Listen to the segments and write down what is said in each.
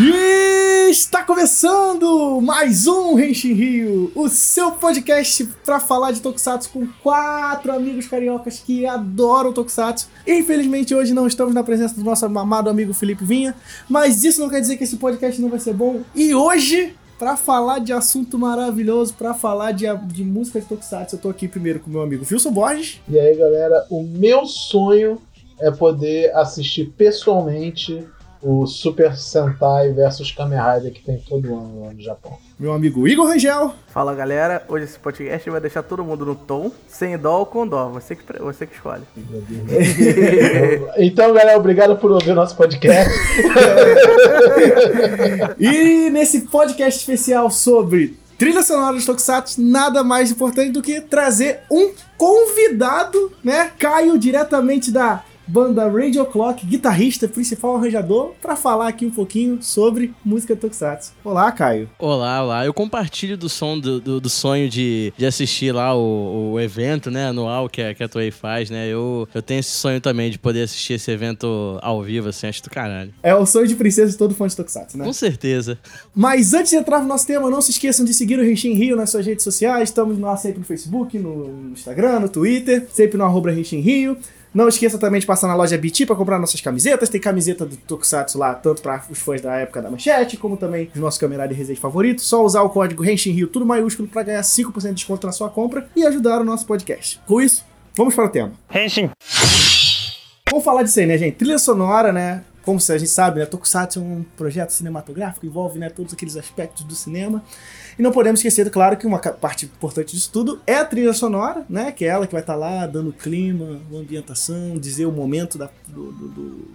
E está começando mais um Henshin Rio, o seu podcast para falar de Tokusatsu com quatro amigos cariocas que adoram Tokusatsu. Infelizmente hoje não estamos na presença do nosso amado amigo Felipe Vinha, mas isso não quer dizer que esse podcast não vai ser bom. E hoje, para falar de assunto maravilhoso, para falar de, de música de Tokusatsu, eu tô aqui primeiro com meu amigo Wilson Borges. E aí galera, o meu sonho é poder assistir pessoalmente o Super Sentai versus Kamen Rider que tem todo ano lá no Japão. Meu amigo Igor Rangel. Fala galera, hoje esse podcast vai deixar todo mundo no tom, sem dó ou com dó, você que, você que escolhe. então, galera, obrigado por ouvir nosso podcast. e nesse podcast especial sobre trilha sonora de Tokusatsu, nada mais importante do que trazer um convidado, né? Caio diretamente da banda Radio Clock, guitarrista, principal arranjador, para falar aqui um pouquinho sobre música Tokusatsu. Olá, Caio. Olá, olá. Eu compartilho do som do, do, do sonho de, de assistir lá o, o, evento, né, anual que a, que a Toei faz, né? Eu, eu tenho esse sonho também de poder assistir esse evento ao vivo, assim, acho do caralho. É o sonho de princesa de todo fã de Tokusatsu, né? Com certeza. Mas antes de entrar no nosso tema, não se esqueçam de seguir o Renshin Rio nas suas redes sociais. Estamos lá sempre no Facebook, no Instagram, no Twitter, sempre no arroba Renshin Rio. Não esqueça também de passar na loja BT para comprar nossas camisetas. Tem camiseta do Tokusatsu lá, tanto para os fãs da época da manchete, como também os nossos cameradas de resenha favoritos. Só usar o código Henshin Rio, tudo maiúsculo, para ganhar 5% de desconto na sua compra e ajudar o nosso podcast. Com isso, vamos para o tema. Henshin. Vamos falar disso aí, né, gente? Trilha sonora, né? Como a gente sabe, né? Tokusatsu é um projeto cinematográfico, envolve né, todos aqueles aspectos do cinema. E não podemos esquecer, claro, que uma parte importante disso tudo é a trilha sonora, né? Que é ela que vai estar tá lá dando clima, ambientação, dizer o momento da, do, do, do,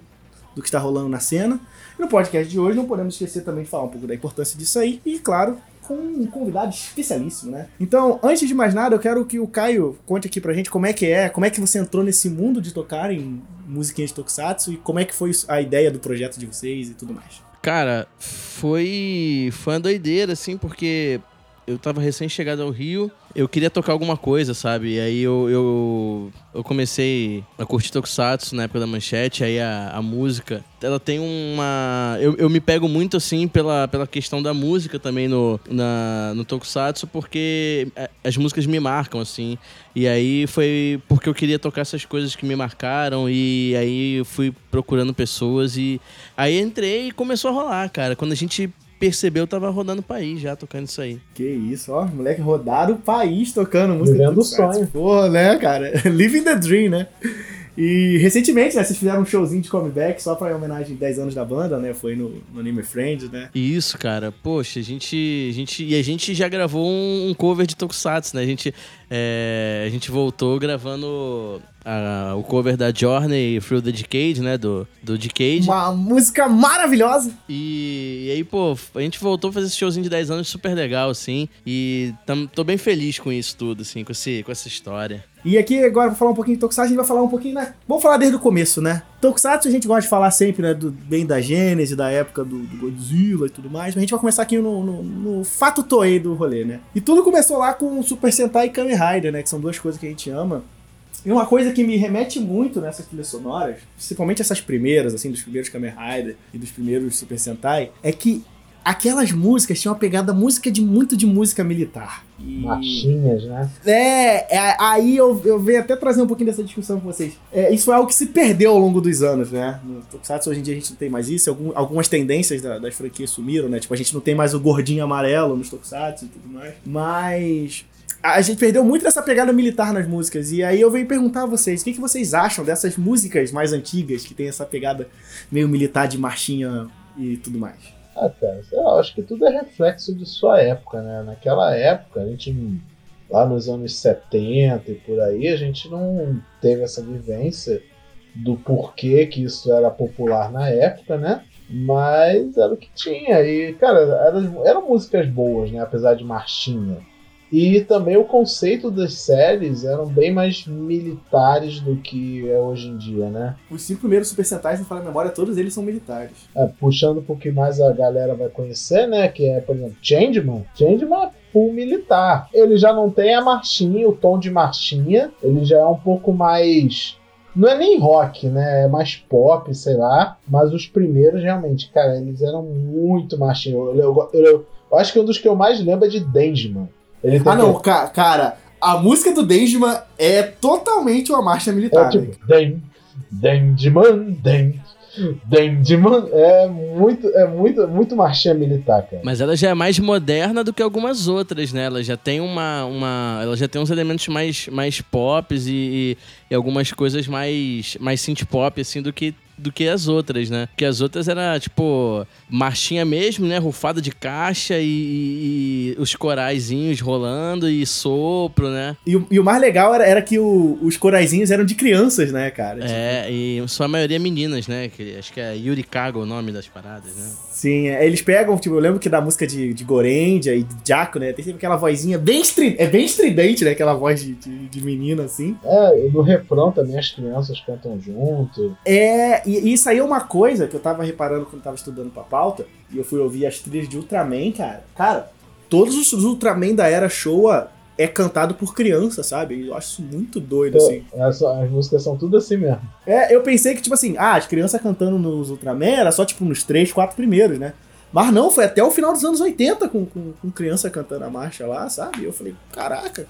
do que está rolando na cena. E no podcast de hoje não podemos esquecer também de falar um pouco da importância disso aí. E, claro, com um convidado especialíssimo, né? Então, antes de mais nada, eu quero que o Caio conte aqui pra gente como é que é, como é que você entrou nesse mundo de tocar em musiquinhas de Tokusatsu e como é que foi a ideia do projeto de vocês e tudo mais. Cara, foi, foi uma doideira, assim, porque eu tava recém-chegado ao Rio, eu queria tocar alguma coisa, sabe? E aí eu, eu, eu comecei a curtir Tokusatsu na época da manchete, aí a, a música, ela tem uma... Eu, eu me pego muito, assim, pela, pela questão da música também no, na, no Tokusatsu, porque as músicas me marcam, assim. E aí foi porque eu queria tocar essas coisas que me marcaram, e aí eu fui procurando pessoas, e aí entrei e começou a rolar, cara. Quando a gente percebeu, tava rodando o país já tocando isso aí. Que isso, ó, moleque rodaram o país tocando música. Vivendo o sonho. Pô, né, cara? Living the dream, né? E recentemente, né, vocês fizeram um showzinho de comeback só pra homenagem 10 anos da banda, né? Foi no, no Anime Friends, né? Isso, cara. Poxa, a gente, a gente. E a gente já gravou um, um cover de Tokusatsu, né? A gente, é, a gente voltou gravando a, o cover da Journey Through the Decade, né? Do, do Decade. Uma música maravilhosa! E, e, aí, pô, a gente voltou a fazer esse showzinho de 10 anos super legal, assim. E tam, tô bem feliz com isso tudo, assim, com, esse, com essa história. E aqui, agora, pra falar um pouquinho de Tokusatsu, a gente vai falar um pouquinho, né? Vamos falar desde o começo, né? Tokusatsu a gente gosta de falar sempre, né? Do, bem da Gênese, da época do, do Godzilla e tudo mais. Mas a gente vai começar aqui no, no, no fato Toei do rolê, né? E tudo começou lá com Super Sentai e Kamen Rider, né? Que são duas coisas que a gente ama. E uma coisa que me remete muito nessas trilhas sonoras, principalmente essas primeiras, assim, dos primeiros Kamen Rider e dos primeiros Super Sentai, é que aquelas músicas tinham uma pegada música de muito de música militar. E... Machinhas, né? É, é, aí eu, eu venho até trazer um pouquinho dessa discussão com vocês. É, isso foi algo que se perdeu ao longo dos anos, né? No Tokusatsu hoje em dia a gente não tem mais isso, algum, algumas tendências da, das franquias sumiram, né? Tipo, a gente não tem mais o gordinho amarelo nos Tokusatsu e tudo mais. Mas a gente perdeu muito dessa pegada militar nas músicas. E aí eu venho perguntar a vocês, o que, que vocês acham dessas músicas mais antigas que tem essa pegada meio militar de marchinha e tudo mais? Ah, cara, eu acho que tudo é reflexo de sua época, né? Naquela época, a gente, lá nos anos 70 e por aí, a gente não teve essa vivência do porquê que isso era popular na época, né? Mas era o que tinha. E, cara, eram, eram músicas boas, né? Apesar de marchinha. E também o conceito das séries eram bem mais militares do que é hoje em dia, né? Os cinco primeiros Super Sentais, não fala a memória, todos eles são militares. É, puxando um pouquinho mais a galera vai conhecer, né? Que é, por exemplo, Changeman. Changeman é full militar. Ele já não tem a marchinha, o tom de marchinha. Ele já é um pouco mais Não é nem rock, né? É mais pop, sei lá. Mas os primeiros, realmente, cara, eles eram muito machinhos. Eu, eu, eu, eu acho que um dos que eu mais lembro é de Dangeman. Ele ah, não, que... ca cara, a música do Dangeman é totalmente uma marcha militar. É tipo, Dan, Dangeman, Dan, Dandyman é muito, é muito, muito marchinha militar, cara. Mas ela já é mais moderna do que algumas outras, né? Ela já tem uma. uma ela já tem uns elementos mais, mais pop e, e, e algumas coisas mais, mais synth pop, assim, do que do que as outras, né? Porque as outras era, tipo, marchinha mesmo, né? Rufada de caixa e, e, os coraizinhos rolando e sopro, né? E, e o mais legal era, era que o, os coraizinhos eram de crianças, né, cara? Tipo... É, e só a maioria meninas, né? Que, acho que é Yuri Kago o nome das paradas, né? Sim, é, eles pegam, tipo, eu lembro que da música de, de Gorendia e de Jaco, né? Tem sempre aquela vozinha bem estridente, é bem estridente, né? Aquela voz de, de, de menina, assim. É, e no refrão também as crianças cantam junto. É, e, e, isso aí é uma coisa que eu tava reparando quando tava estudando pra pauta, e eu fui ouvir as trilhas de Ultraman, cara. Cara, todos os Ultraman da era Showa é cantado por criança, sabe? Eu acho isso muito doido, assim. Essa, as músicas são tudo assim mesmo. É, eu pensei que, tipo assim, ah, as crianças cantando nos Ultraman era só, tipo, nos três, quatro primeiros, né? Mas não, foi até o final dos anos 80 com, com, com criança cantando a marcha lá, sabe? E eu falei, caraca.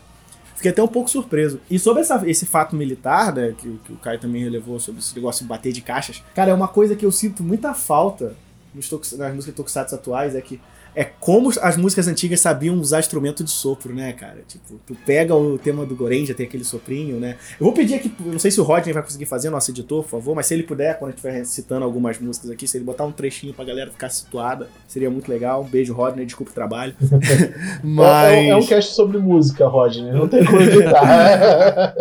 Fiquei até um pouco surpreso. E sobre essa, esse fato militar, né, que, que o Caio também relevou sobre esse negócio de bater de caixas, cara, é uma coisa que eu sinto muita falta nos nas músicas tokusatsu atuais, é que é como as músicas antigas sabiam usar instrumento de sopro, né, cara? Tipo, tu pega o tema do Goren, já tem aquele soprinho, né? Eu vou pedir aqui, não sei se o Rodney vai conseguir fazer, nosso editor, por favor, mas se ele puder, quando a gente estiver citando algumas músicas aqui, se ele botar um trechinho pra galera ficar situada, seria muito legal. Um beijo, Rodney, desculpa o trabalho. mas... É, é, é, um cast sobre música, Rodney, não tem como editar.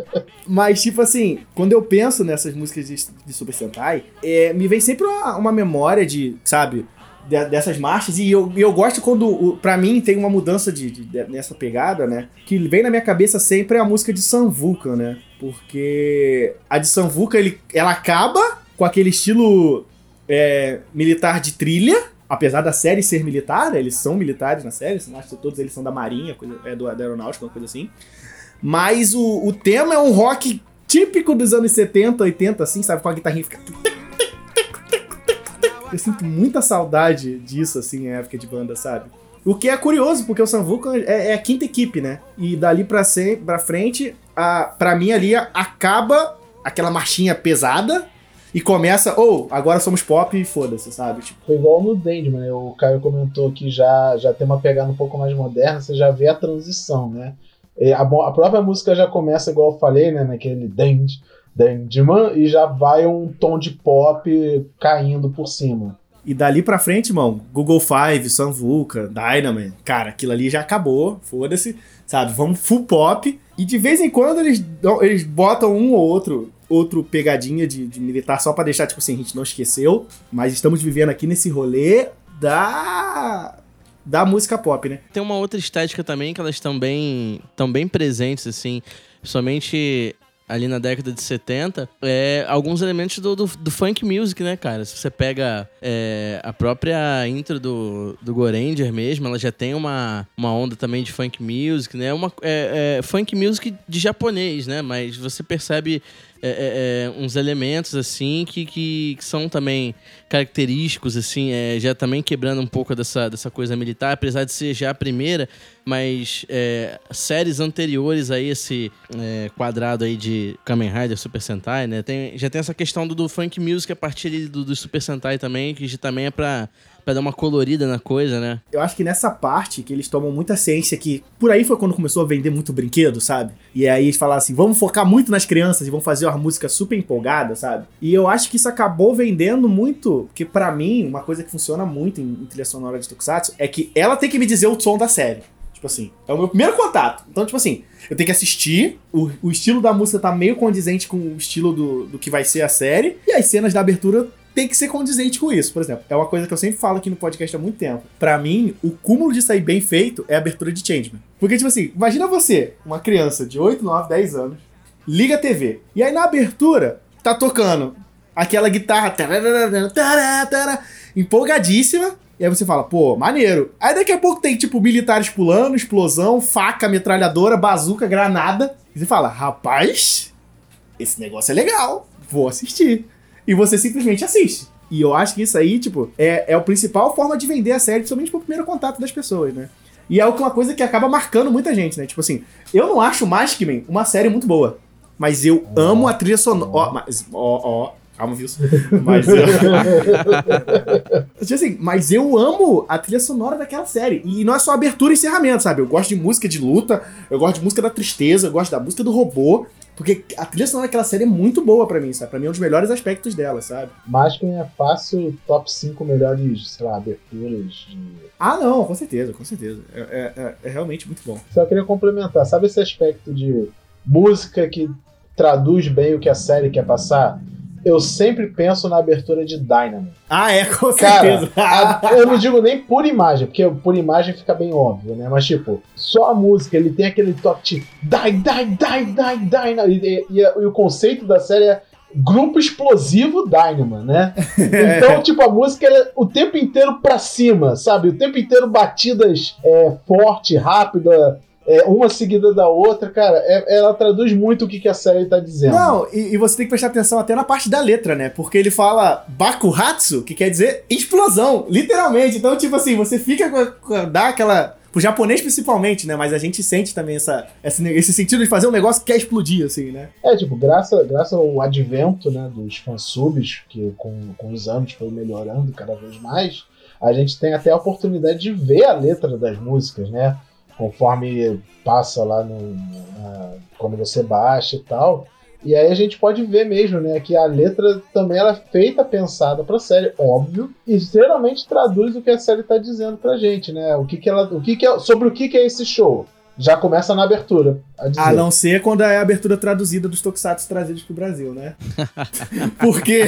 mas, tipo assim, quando eu penso nessas músicas de, de Super Sentai, é, me vem sempre uma, uma memória de, sabe dessas marchas. E eu, eu gosto quando, para mim, tem uma mudança de, de, nessa pegada, né? Que vem na minha cabeça sempre a música de Samvuca, né? Porque a de Samvuca, ele, ela acaba com aquele estilo é, militar de trilha. Apesar da série ser militar, né? eles são militares na série, acho que todos eles são da marinha, coisa, é do, da aeronáutica, uma coisa assim. Mas o, o tema é um rock típico dos anos 70, 80, assim, sabe? Com a guitarrinha fica eu sinto muita saudade disso, assim, em época de banda, sabe? O que é curioso, porque o Samvuca é, é, a quinta equipe, né? E dali pra, ser, pra frente, a, pra mim ali acaba aquela marchinha pesada e começa, ou, oh, agora somos pop e foda-se, sabe? Tipo. Foi igual no Dendman, né? O Caio comentou que já, já tem uma pegada um pouco mais moderna, você já vê a transição, né? A, a própria música já começa, igual eu falei, né? Naquele Dend, Dendman, e já vai um tom de pop caindo por cima. E dali pra frente, irmão, Google Five, Samvuca, Dynaman, cara, aquilo ali já acabou, foda-se, sabe? Vamos full pop. E de vez em quando eles, eles botam um ou outro, outro pegadinha de, de militar só para deixar, tipo assim, a gente não esqueceu, mas estamos vivendo aqui nesse rolê da da música pop, né? Tem uma outra estética também que elas estão bem, tão bem presentes, assim. Somente ali na década de 70, é, alguns elementos do, do, do funk music, né, cara? Se você pega é, a própria intro do, do Goranger mesmo, ela já tem uma, uma onda também de funk music, né? Uma, é, é funk music de japonês, né? Mas você percebe é, é, é, uns elementos assim que, que, que, são também característicos, assim, é, já também quebrando um pouco dessa, dessa coisa militar, apesar de ser já a primeira, mas é, séries anteriores a esse é, quadrado aí de Kamen Rider, Super Sentai, né? Tem, já tem essa questão do, do funk music a partir do, do Super Sentai também, que também é pra Pra dar uma colorida na coisa, né? Eu acho que nessa parte que eles tomam muita ciência que por aí foi quando começou a vender muito brinquedo, sabe? E aí eles falaram assim: vamos focar muito nas crianças e vamos fazer uma música super empolgada, sabe? E eu acho que isso acabou vendendo muito, porque para mim, uma coisa que funciona muito em, em trilha sonora de Tokusatsu é que ela tem que me dizer o som da série. Tipo assim, é o meu primeiro contato. Então, tipo assim, eu tenho que assistir, o, o estilo da música tá meio condizente com o estilo do, do que vai ser a série, e as cenas da abertura tem que ser condizente com isso. Por exemplo, é uma coisa que eu sempre falo aqui no podcast há muito tempo. Para mim, o cúmulo de sair bem feito é a abertura de Changeman. Porque, tipo assim, imagina você, uma criança de 8, 9, 10 anos, liga a TV. E aí na abertura, tá tocando aquela guitarra tararara, empolgadíssima. E aí você fala, pô, maneiro. Aí daqui a pouco tem, tipo, militares pulando, explosão, faca, metralhadora, bazuca, granada. E você fala, rapaz, esse negócio é legal. vou assistir. E você simplesmente assiste. E eu acho que isso aí, tipo, é, é a principal forma de vender a série, principalmente pro primeiro contato das pessoas, né? E é uma coisa que acaba marcando muita gente, né? Tipo assim, eu não acho Maskman uma série muito boa. Mas eu amo a trilha sonora. Ó, mas. Ó, ó. Calma? Mas eu. Tipo assim, mas eu amo a trilha sonora daquela série. E não é só abertura e encerramento, sabe? Eu gosto de música de luta, eu gosto de música da tristeza, eu gosto da música do robô. Porque a trilha sonora daquela série é muito boa pra mim, sabe? Pra mim é um dos melhores aspectos dela, sabe? Maskman é fácil top 5 melhores, sei lá, aberturas de Ah, não, com certeza, com certeza. É, é- é- é realmente muito bom. Só queria complementar, sabe esse aspecto de música que traduz bem o que a série quer passar? Eu sempre penso na abertura de Dynamo. Ah, é, com Cara, certeza. a- eu não digo nem por imagem, porque por imagem fica bem óbvio, né? Mas tipo, só a música, ele tem aquele toque de die, die, die, die, die. E, e- e- e o conceito da série é grupo explosivo Dynamo, né? Então, tipo, a música é o tempo inteiro pra cima, sabe? O tempo inteiro batidas é, forte, rápida, é, uma seguida da outra, cara. é- ela traduz muito o que, que a série tá dizendo. Não, e, e você tem que prestar atenção até na parte da letra, né? Porque ele fala Bakuhatsu, que quer dizer explosão, literalmente. Então, tipo assim, você fica com, com dá aquela. Pro japonês principalmente, né? Mas a gente sente também essa, esse, esse sentido de fazer um negócio que quer explodir, assim, né? É, tipo, graças, graças ao advento né, dos fansubs, que com, com os anos foi melhorando cada vez mais, a gente tem até a oportunidade de ver a letra das músicas, né? Conforme passa lá no, na- quando você baixa e tal. E aí a gente pode ver mesmo, né, que a letra também é feita, pensada pra série, óbvio, e geralmente traduz o que a série tá dizendo pra gente, né? O que que ela, o que que é, sobre o que que é esse show. Já começa na abertura a dizer. A não ser quando é a abertura traduzida dos Tokusatsu trazidos pro Brasil, né? porque,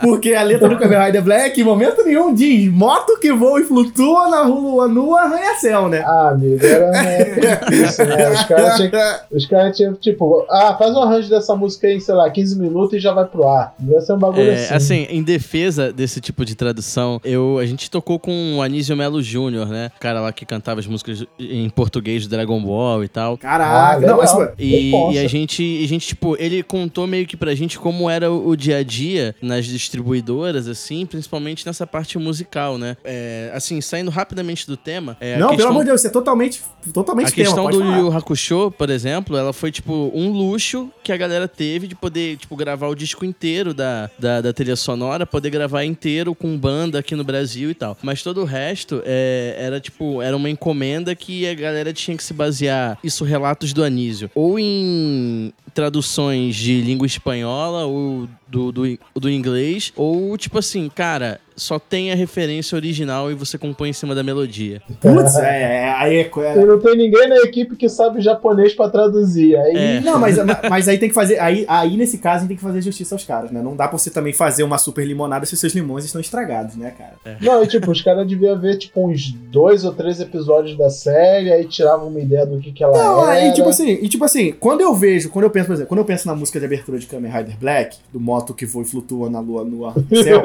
porque a letra do Kamen Rider Black, em momento nenhum, diz moto que voa e flutua na lua nua arranha-céu, né? Ah, amigo, era né, isso, né? Os caras tinham, os caras tinham, tipo, ah, faz um arranjo dessa música aí, sei lá, 15 minutos e já vai pro ar. Devia ser um bagulho É, assim. assim, em defesa desse tipo de tradução, eu, a gente tocou com o Anísio Melo Júnior, né? O cara lá que cantava as músicas em português do Dragon Ball e tal. Caraca, Ah, não, mas E, Responsa. e a gente, a gente, tipo, ele contou meio que pra gente como era o, dia a dia nas distribuidoras, assim, principalmente nessa parte musical, né? É, assim, saindo rapidamente do tema. é, a não, pelo questão- amor de Deus, isso é totalmente, totalmente a questão tema, do falar. Yu Hakusho, por exemplo, ela foi, tipo, um luxo que a galera teve de poder, tipo, gravar o disco inteiro da, da, da trilha sonora, poder gravar inteiro com banda aqui no Brasil e tal. Mas todo o resto é, era, tipo, era uma encomenda que a galera tinha que se basear, isso relatos do Anísio, ou em traduções de língua espanhola ou do, do, do inglês, ou, tipo assim, cara, só tem a referência original e você compõe em cima da melodia. Putz, é, é, aí é, E não tem ninguém na equipe que sabe japonês pra traduzir. Aí, É. Não, mas, mas aí tem que fazer. Aí, aí, nesse caso, a gente tem que fazer justiça aos caras, né? Não dá pra você também fazer uma super limonada se os seus limões estão estragados, né, cara? Não, e tipo, os caras deviam ver, tipo, uns dois ou três episódios da série, aí tiravam uma ideia do que que ela Não, era. aí, tipo assim, e tipo assim, quando eu vejo, quando eu penso, por exemplo, quando eu penso na música de abertura de Kamen Rider Black, do moto que voa e flutua na lua no céu,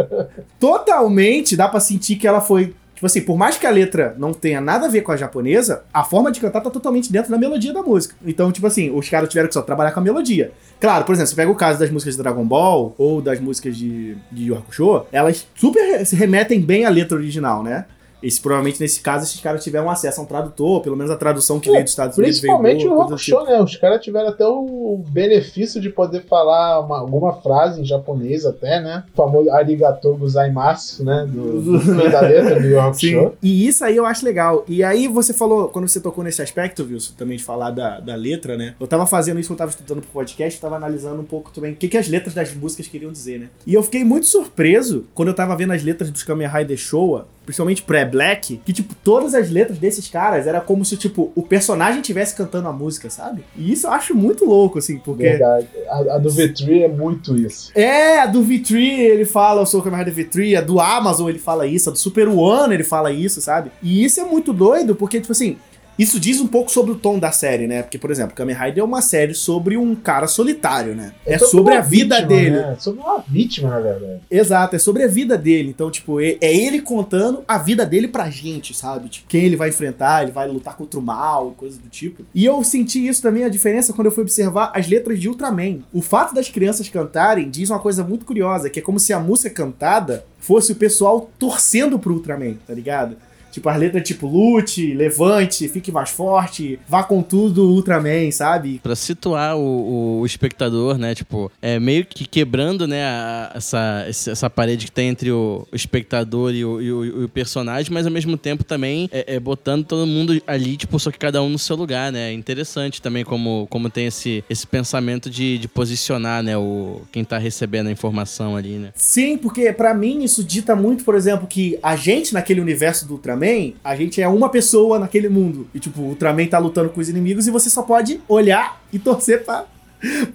totalmente dá pra sentir que ela foi. Tipo assim, por mais que a letra não tenha nada a ver com a japonesa, a forma de cantar tá totalmente dentro da melodia da música. Então, tipo assim, os caras tiveram que só trabalhar com a melodia. Claro, por exemplo, você pega o caso das músicas de Dragon Ball ou das músicas de, de Yu Hakusho, elas super se remetem bem à letra original, né? Esse, provavelmente, nesse caso, esses caras tiveram acesso a um tradutor, pelo menos a tradução que É, veio dos Estados Unidos veio Principalmente o coisa do tipo. Né? Os caras tiveram até o benefício de poder falar uma- alguma frase em japonês até, né? O famoso arigatou gozaimasu, né? Do, do da letra do Hakusho. Sim, e isso aí eu acho legal. E aí você falou, quando você tocou nesse aspecto, Wilson, também de falar da, da letra, né? Eu tava fazendo isso eu tava estudando pro podcast, eu tava analisando um pouco também o que, que as letras das músicas queriam dizer, né? E eu fiquei muito surpreso quando eu tava vendo as letras dos Kamen Rider Showa, principalmente pré-Black, que, tipo, todas as letras desses caras era como se, tipo, o personagem tivesse cantando a música, sabe? E isso eu acho muito louco, assim, porque... Verdade. A, a do V3 é muito isso. É, a do V3 ele fala, eu sou o Kamen Rider V3, a do Amazon ele fala isso, a do Super One ele fala isso, sabe? E isso é muito doido, porque, tipo assim, isso diz um pouco sobre o tom da série, né? Porque, por exemplo, Kamen Rider é uma série sobre um cara solitário, né? É, sobre a vida vítima, dele. Né? Sobre uma vítima, na verdade. Exato, é sobre a vida dele. Então, tipo, é é ele contando a vida dele pra gente, sabe? Tipo, quem ele vai enfrentar, ele vai lutar contra o mal, coisa do tipo. E eu senti isso também, a diferença, quando eu fui observar as letras de Ultraman. O fato das crianças cantarem diz uma coisa muito curiosa, que é como se a música cantada fosse o pessoal torcendo pro Ultraman, tá ligado? Tipo, as letras tipo, lute, levante, fique mais forte, vá com tudo, Ultraman, sabe? Pra situar o, o- espectador, né? Tipo, é meio que quebrando, né? a- essa, essa parede que tem entre o, espectador e o, e o- e o personagem, mas ao mesmo tempo também é, é botando todo mundo ali, tipo, só que cada um no seu lugar, né? É interessante também como, como tem esse, esse pensamento de, de posicionar, né? O, quem tá recebendo a informação ali, né? Sim, porque pra mim isso dita muito, por exemplo, que a gente naquele universo do Ultraman, a gente é uma pessoa naquele mundo. E tipo, o Ultraman tá lutando com os inimigos e você só pode olhar e torcer pra.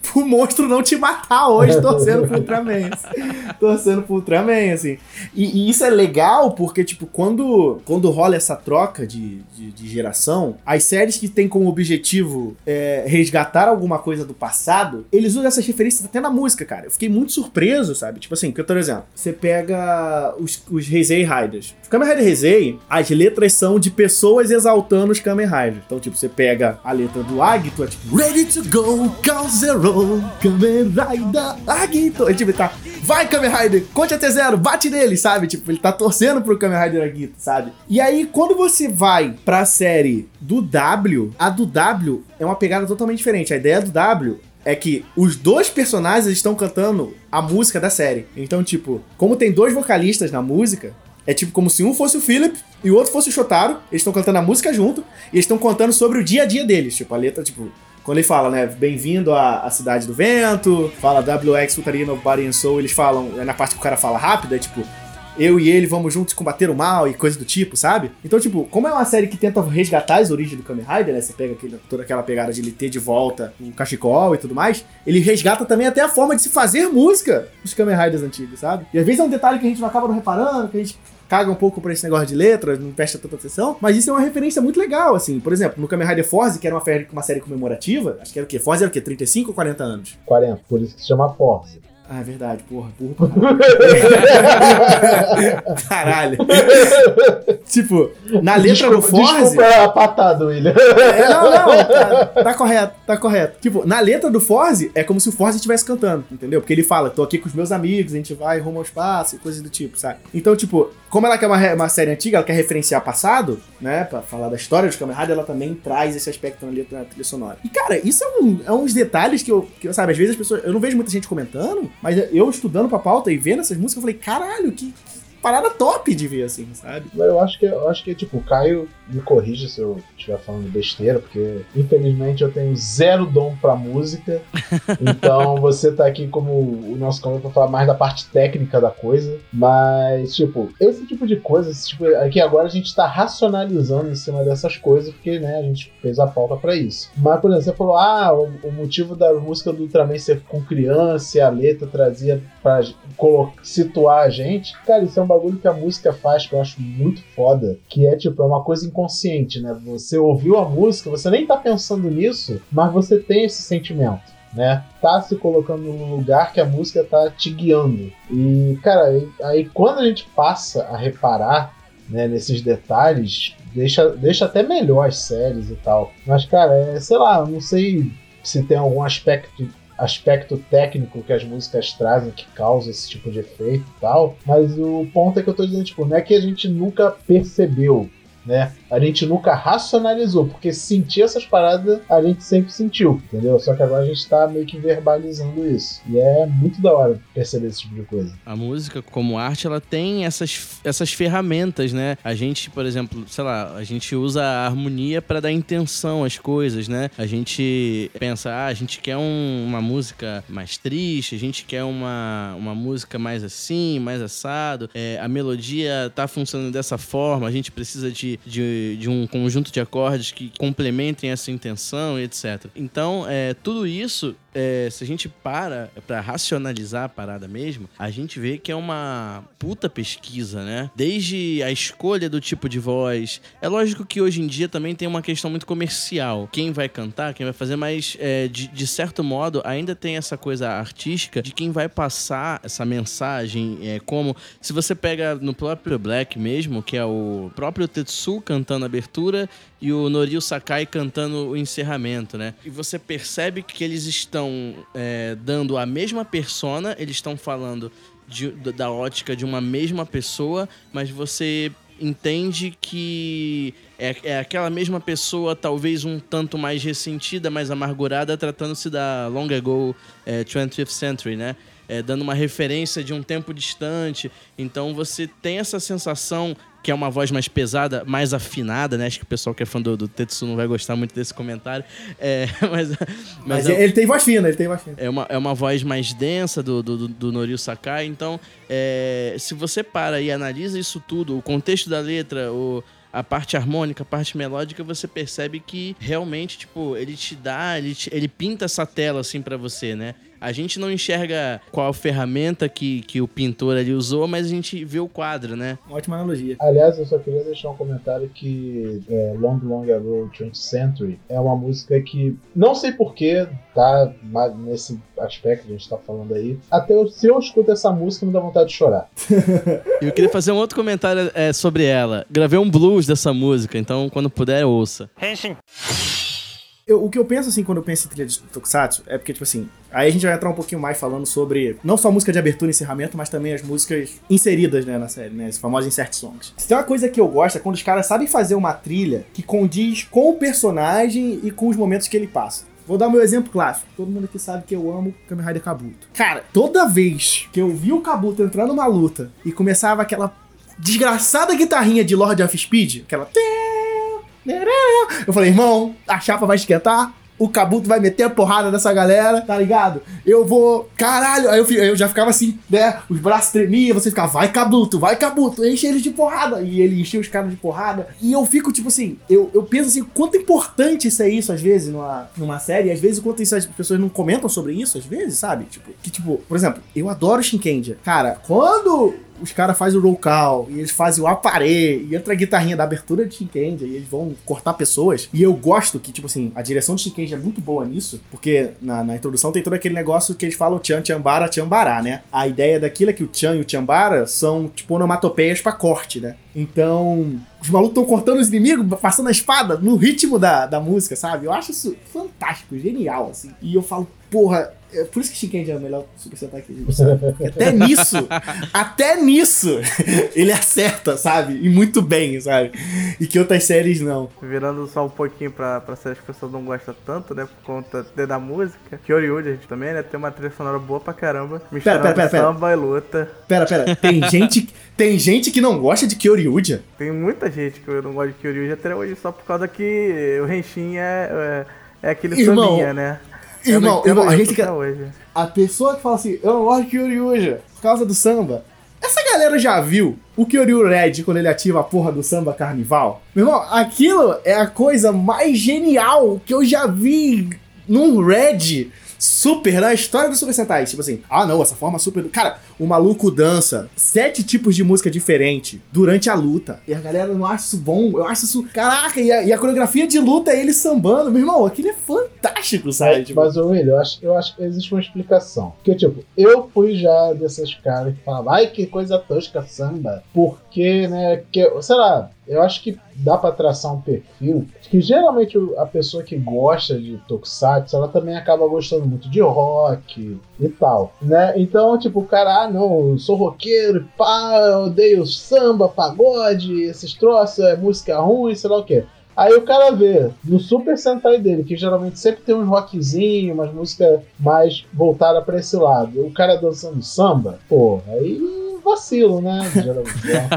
Pro monstro não te matar hoje, torcendo pro Ultraman. torcendo pro Ultraman, assim. E, e isso é legal porque, tipo, quando, quando rola essa troca de, de, de geração, as séries que têm como objetivo é, resgatar alguma coisa do passado, eles usam essas referências até na música, cara. Eu fiquei muito surpreso, sabe? Tipo assim, que eu, por exemplo, você pega os, os Heisei Riders. O Kamen Rider Heisei, as letras são de pessoas exaltando os Kamen Riders. Então, tipo, você pega a letra do Agito, é tipo Ready to go, count zero, Kamen Rider Agito. Ele tipo, tá, vai Kamen Rider, conte até zero, bate nele, sabe? Tipo, ele tá torcendo pro Kamen Rider Agito, sabe? E aí, quando você vai pra série do W, a do W é uma pegada totalmente diferente. A ideia do W é que os dois personagens estão cantando a música da série. Então, tipo, como tem dois vocalistas na música, é tipo como se um fosse o Philip e o outro fosse o Shotaro. Eles estão cantando a música junto e eles estão contando sobre o dia a dia deles. Tipo, a letra, tipo. Quando ele fala, né? Bem-vindo à, à Cidade do Vento, fala WX Futarina Body and Soul, eles falam, é na parte que o cara fala rápido, é tipo, eu e ele vamos juntos combater o mal e coisa do tipo, sabe? Então, tipo, como é uma série que tenta resgatar as origens do Kamen Rider, né? Você pega aquele- toda aquela pegada de ele ter de volta o cachecol e tudo mais, ele resgata também até a forma de se fazer música dos Kamen Riders antigos, sabe? E às vezes é um detalhe que a gente não acaba não reparando, que a gente caga um pouco por esse negócio de letras, não presta tanta atenção, mas isso é uma referência muito legal, assim. Por exemplo, no Kamen Rider Force, que era uma, fe- uma série comemorativa, acho que era o quê? Force era o quê? 35 ou 40 anos? 40, por isso que se chama Force. Ah, é verdade, porra, burro pra caralho. tipo, na letra do desculpa, Force. desculpa a patada, William. É, não, não, tá, tá correto, tá correto. Tipo, na letra do Forze, é como se o Forze estivesse cantando, entendeu? Porque ele fala, tô aqui com os meus amigos, a gente vai rumo ao espaço e coisas do tipo, sabe? Então, tipo, como ela quer uma, uma série antiga, ela quer referenciar passado, né? Pra falar da história dos Kamen Rider, ela também traz esse aspecto na letra na trilha sonora. E, cara, isso é, um, é uns detalhes que eu, que eu, sabe, às vezes as pessoas. Eu não vejo muita gente comentando, mas eu estudando pra pauta e vendo essas músicas, eu falei, caralho, que, parada top de ver, assim, sabe? Mas eu acho que eu acho que tipo, o Caio me corrija se eu estiver falando besteira, porque infelizmente eu tenho zero dom pra música. Então você tá aqui como o nosso canal pra falar mais da parte técnica da coisa. Mas, tipo, esse tipo de coisa, esse tipo, aqui agora a gente tá racionalizando em cima dessas coisas, porque né, a gente fez a pauta pra isso. Mas, por exemplo, você falou, ah, o, o motivo da música do Ultraman ser com criança e a letra trazia pra situar a gente. Cara, isso é um bagulho que a música faz que eu acho muito foda, que é tipo, é uma coisa inconsciente, né? Você ouviu a música, você nem tá pensando nisso, mas você tem esse sentimento. Né? Tá se colocando no lugar que a música tá te guiando. E, cara, aí, aí quando a gente passa a reparar né, nesses detalhes, deixa, deixa até melhor as séries e tal. Mas, cara, é, sei lá, não sei se tem algum aspecto aspecto técnico que as músicas trazem que causa esse tipo de efeito e tal, mas o ponto é que eu tô dizendo, tipo, não é que a gente nunca percebeu, né? A gente nunca racionalizou, porque sentir essas paradas a gente sempre sentiu, entendeu? Só que agora a gente tá meio que verbalizando isso. E é muito da hora perceber esse tipo de coisa. A música, como arte, ela tem essas, essas ferramentas, né? A gente, por exemplo, sei lá, a gente usa a harmonia para dar intenção às coisas, né? A gente pensa, ah, a gente quer um- uma música mais triste, a gente quer uma, uma música mais assim, mais assado, é, a melodia tá funcionando dessa forma, a gente precisa de, de, de um conjunto de acordes que complementem essa intenção etc. Então, é, tudo isso é, se a gente para pra racionalizar a parada mesmo, a gente vê que é uma puta pesquisa, né? Desde a escolha do tipo de voz. É lógico que hoje em dia também tem uma questão muito comercial. Quem vai cantar, quem vai fazer, mas é, de, de certo modo ainda tem essa coisa artística de quem vai passar essa mensagem. É, como se você pega no próprio Black mesmo, que é o próprio Tetsu cantando a abertura e o Norio Sakai cantando o encerramento, né? E você percebe que eles estão é, dando a mesma persona, eles estão falando de- da ótica de uma mesma pessoa, mas você entende que é, é aquela mesma pessoa, talvez um tanto mais ressentida, mais amargurada, tratando-se da Long Ago é, 20th Century, né? É, dando uma referência de um tempo distante. Então você tem essa sensação que é uma voz mais pesada, mais afinada, né? Acho que o pessoal que é fã do, do Tetsu não vai gostar muito desse comentário. É, mas, Mas, é- ele tem voz fina, ele tem voz fina. é uma, é uma voz mais densa do, do, do- Norio Sakai. Então, é, se você para e analisa isso tudo, o contexto da letra, o, a parte harmônica, a parte melódica, você percebe que realmente, tipo, ele te dá, ele, te- ele pinta essa tela assim pra você, né? A gente não enxerga qual ferramenta que, que o pintor ali usou, mas a gente vê o quadro, né? Uma ótima analogia. Aliás, eu só queria deixar um comentário que é, Long Long Ago 20th Century é uma música que, não sei porquê, tá mas nesse aspecto que a gente tá falando aí, até eu- se eu escuto essa música me dá vontade de chorar. E eu queria fazer um outro comentário é, sobre ela. Gravei um blues dessa música, então quando puder, ouça. Eu- o que eu penso, assim, quando eu penso em trilha de Tokusatsu, é porque, tipo assim, aí a gente vai entrar um pouquinho mais falando sobre não só a música de abertura e encerramento, mas também as músicas inseridas, né, na série, né, as famosas insert songs. Se tem uma coisa que eu gosto é quando os caras sabem fazer uma trilha que condiz com o personagem e com os momentos que ele passa. Vou dar meu exemplo clássico. Todo mundo aqui sabe que eu amo Kamen Rider Kabuto. Cara, toda vez que eu vi o Kabuto entrando numa luta e começava aquela desgraçada guitarrinha de Lord of Speed, aquela... Eu falei, irmão, a chapa vai esquentar. O Kabuto vai meter a porrada nessa galera, tá ligado? Eu vou. Caralho! Aí eu, eu já ficava assim, né? Os braços tremiam, você ficava, vai Kabuto, vai Kabuto, enche eles de porrada. E ele enchia os caras de porrada. E eu fico, tipo assim, eu, eu penso assim, quanto importante isso é isso, às vezes, numa, numa série, e às vezes, quanto isso as pessoas não comentam sobre isso, às vezes, sabe? Tipo, que, tipo, por exemplo, eu adoro Shinkenja. Cara, quando os caras fazem o roll call e eles fazem o aparê e entra a guitarrinha da abertura de Shinkenja e eles vão cortar pessoas. E eu gosto que, tipo assim, a direção de Shinkenja é muito boa nisso, porque na, na introdução tem todo aquele negócio que eles falam Chan, Chambara, Chambará, né? A ideia daquilo é que o Chan e o Chambara são, tipo, onomatopeias pra corte, né? Então, os malucos estão cortando os inimigos, passando a espada no ritmo da, da música, sabe? Eu acho isso fantástico, genial, assim. E eu falo, porra, é por isso que Shinkenja é o melhor Super Sentai que existe, Até nisso, até nisso, ele acerta, sabe? E muito bem, sabe? E que outras séries não. Virando só um pouquinho pra, pra série que as pessoas não gostam tanto, né? Por conta da música. Kyoryuji, a gente também, né? Tem uma trilha sonora boa pra caramba. Misturando pera, pera, pera. samba e luta. Pera, pera, tem gente, tem gente que não gosta de Kyoryuja? Tem muita gente que não gosta de Kyoryuji até hoje só por causa que o Henshin é, é, é aquele Irmão, sambinha, né? Eu irmão, irmão, a gente que-. A pessoa que fala assim, eu não gosto de Kyoryuja por causa do samba. Essa galera já viu o Kyoryu Red quando ele ativa a porra do samba carnival? Meu irmão, aquilo é a coisa mais genial que eu já vi num Red super na história do Super Sentai. Tipo assim, ah não, essa forma super. Cara, o maluco dança sete tipos de música diferente durante a luta. E a galera não acha isso bom. Eu acho isso. Caraca, e a, e a coreografia de luta é ele sambando. Meu irmão, aquilo é fantástico, sabe? Tipo, Mas, ô William, eu acho, eu acho que existe uma explicação. Porque, tipo, eu fui já dessas caras que falavam, ai, que coisa tosca samba. Porque, né, que, sei lá, eu acho que dá pra traçar um perfil que geralmente a pessoa que gosta de Tokusatsu, ela também acaba gostando muito de rock e tal, né? Então, tipo, o cara, ah, não, eu sou roqueiro, pá, eu odeio samba, pagode, esses troços, é música ruim, sei lá o quê. Aí o cara vê no Super Sentai dele, que geralmente sempre tem uns rockzinho, umas músicas mais voltadas pra esse lado. O cara dançando samba, pô, aí vacilo, né? Geralmente. né?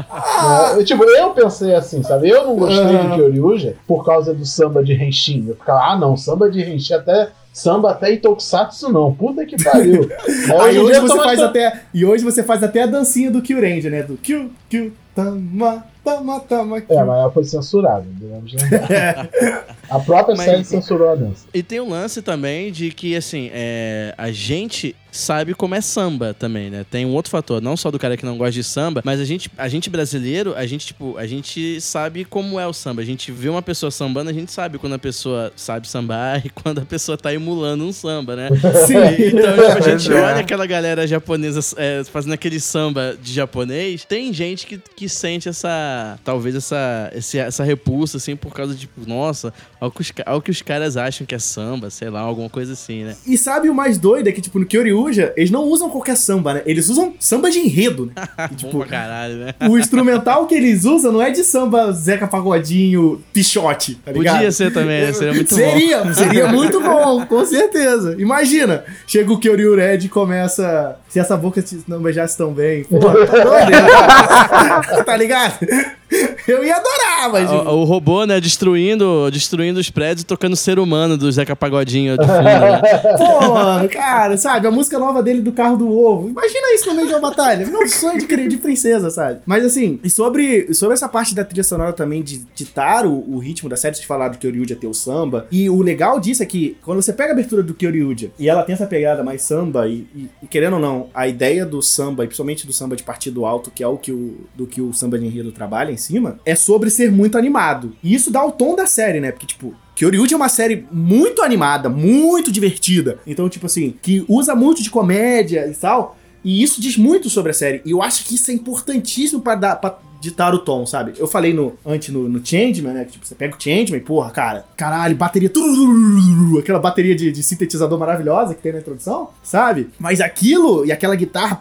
Eu, tipo, eu pensei assim, sabe? Eu não gostei Ah. de Kyoryuja por causa do samba de Henshin. Eu ficava, ah não, samba de Henshin até. Samba até em Tokusatsu não, puta que pariu. Aí em hoje dia você faz até. E hoje você faz até a dancinha do Kyurenja, né? Do Kyu, Kyu, Tama, Tama, Tama, Kyu. É, mas ela foi censurada, devemos lembrar. A própria Mas- série censurou a dança. E tem um lance também de que, assim, é, a gente sabe como é samba também, né? Tem um outro fator, não só do cara que não gosta de samba, mas a gente, a gente brasileiro, a gente, tipo, a gente sabe como é o samba. A gente vê uma pessoa sambando, a gente sabe quando a pessoa sabe sambar e quando a pessoa tá emulando um samba, né? Sim. Então, tipo, a gente é. olha aquela galera japonesa é, fazendo aquele samba de japonês, tem gente que, que sente essa, talvez essa, esse- essa repulsa, assim, por causa de, tipo, nossa, olha o que os, ca- olha o que os caras acham que é samba, sei lá, alguma coisa assim, né? E sabe o mais doido é que, tipo, no Kyoryuja, eles não usam qualquer samba, né? Eles usam samba de enredo, né? E, tipo, caralho, né? o instrumental que eles usam não é de samba Zeca Pagodinho, Pichote, tá ligado? Podia ser também, né? Seria muito bom. seria, seria muito bom, com certeza. Imagina, chega o Kyoryu Red e começa. Se essa boca não beijasse tão bem. Pô, tá né? Tá ligado? Eu ia adorar, mas. O, o robô, né, destruindo, destruindo os prédios e tocando ser humano do Zeca Pagodinho de fundo, né? Pô, mano, cara, sabe? A música nova dele do carro do ovo. Imagina isso no meio de uma batalha. Meu sonho de, de princesa, sabe? Mas assim, e sobre, sobre essa parte da trilha sonora também de ditar o, o ritmo da série, vocês falaram do Kyoryuja ter o samba. E o legal disso é que quando você pega a abertura do Kyoryuja e ela tem essa pegada mais samba, e, e- e querendo ou não, a ideia do samba, e principalmente do samba de partido alto, que é o que o, do que o samba de enredo trabalha em cima, é sobre ser muito animado. E isso dá o tom da série, né? Porque, tipo, Kyoryuja é uma série muito animada, muito divertida. Então, tipo assim, que usa muito de comédia e tal. E isso diz muito sobre a série. E eu acho que isso é importantíssimo pra dar. Pra ditar o tom, sabe? Eu falei no antes no, no Changeman, né? Tipo, você pega o Changeman porra, cara, caralho, bateria. Aquela bateria de, de sintetizador maravilhosa que tem na introdução, sabe? Mas aquilo e aquela guitarra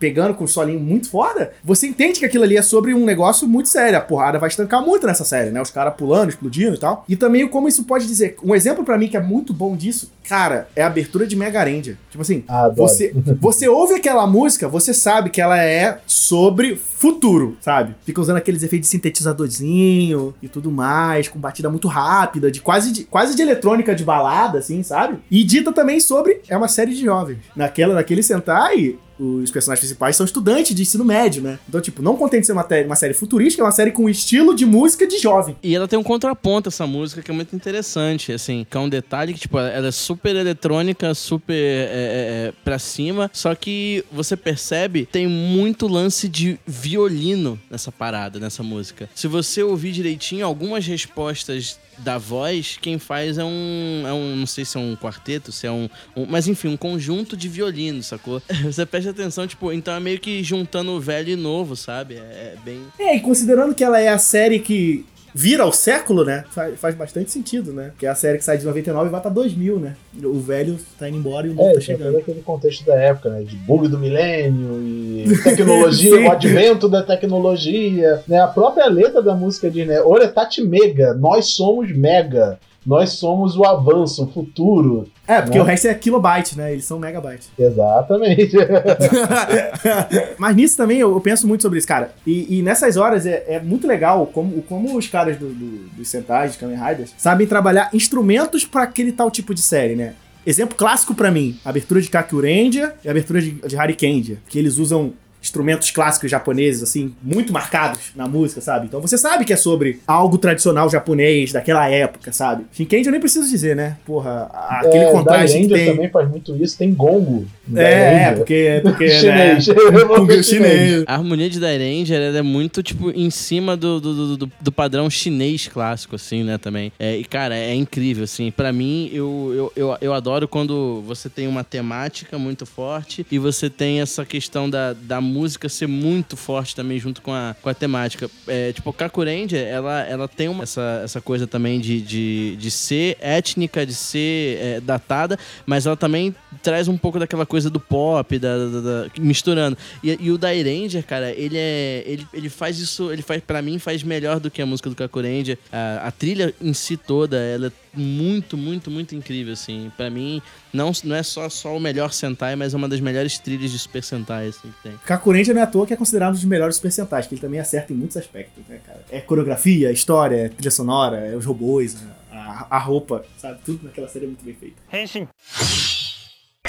pegando com um solinho muito foda, você entende que aquilo ali é sobre um negócio muito sério. A porrada vai estancar muito nessa série, né? Os caras pulando, explodindo e tal. E também como isso pode dizer. Um exemplo pra mim que é muito bom disso, cara, é a abertura de Mega Ranger. Tipo assim, Ah, adoro. você, você ouve aquela música, você sabe que ela é sobre futuro, sabe? Fica usando aqueles efeitos de sintetizadorzinho e tudo mais, com batida muito rápida, de quase de, quase de eletrônica de balada, assim, sabe? E dita também sobre. É uma série de jovens. Naquela, naquele Sentai. Os personagens principais são estudantes de ensino médio, né? Então, tipo, não contente de ser uma, uma série futurística, é uma série com estilo de música de jovem. E ela tem um contraponto, essa música, que é muito interessante, assim, que é um detalhe que, tipo, ela é super eletrônica, super é, é, é, pra cima, só que você percebe, tem muito lance de violino nessa parada, nessa música. Se você ouvir direitinho, algumas respostas da voz, quem faz é um, é um, não sei se é um quarteto, se é um, um- mas enfim, um conjunto de violinos, sacou? Você presta atenção, tipo, então é meio que juntando o velho e novo, sabe? É, é bem... É, e considerando que ela é a série que vira o século, né? Faz, faz bastante sentido, né? Porque é a série que sai de 99 e vai pra 2000, né? O velho tá indo embora e o novo É, tá todo chegando. aquele contexto da época, né? De bug do milênio e tecnologia, o advento da tecnologia. Né? A própria letra da música diz, né? Oretati Mega, nós somos Mega. Nós somos o avanço, o futuro. É, porque Né? o resto é kilobyte, né? Eles são megabyte. Exatamente. Mas nisso também eu, eu penso muito sobre isso, cara. E, e nessas horas é, é muito legal como, como os caras do, do, dos Sentais, de Kamen Riders, sabem trabalhar instrumentos pra aquele tal tipo de série, né? Exemplo clássico pra mim, abertura de Kakurendia e abertura de, de Harikendia, que eles usam instrumentos clássicos japoneses, assim, muito marcados na música, sabe? Então você sabe que é sobre algo tradicional japonês daquela época, sabe? Shinkendia eu nem preciso dizer, né? Porra, a- aquele é, contraste que tem. também faz muito isso. Tem gongo. É, é, porque, porque Chinês. né? Porque chinês. A harmonia de Dairanger ela é muito, tipo, em cima do, do, do, do- do padrão chinês clássico, assim, né, também. É, e, cara, é incrível, assim. Pra mim, eu, eu, eu, eu adoro quando você tem uma temática muito forte e você tem essa questão da, da música ser muito forte também junto com a, com a temática. É, tipo, Kakuranger, ela, ela tem uma, essa, essa coisa também de, de, de ser étnica, de ser é, datada, mas ela também traz um pouco daquela coisa do pop, da, da- da- misturando. E, e o Dairanger, cara, ele é. Ele, ele faz isso, ele faz, para mim, faz melhor do que a música do Kakuranger. A, a trilha em si toda, ela é muito, muito, muito incrível, assim. Pra mim, não, não é só, só o melhor Sentai, mas é uma das melhores trilhas de Super Sentai, assim, que tem. Kakurendia não é à toa que é considerado um dos melhores percentais, que ele também acerta em muitos aspectos, né, cara? É coreografia, história, é trilha sonora, é os robôs, a, a roupa, sabe? Tudo naquela série é muito bem feito.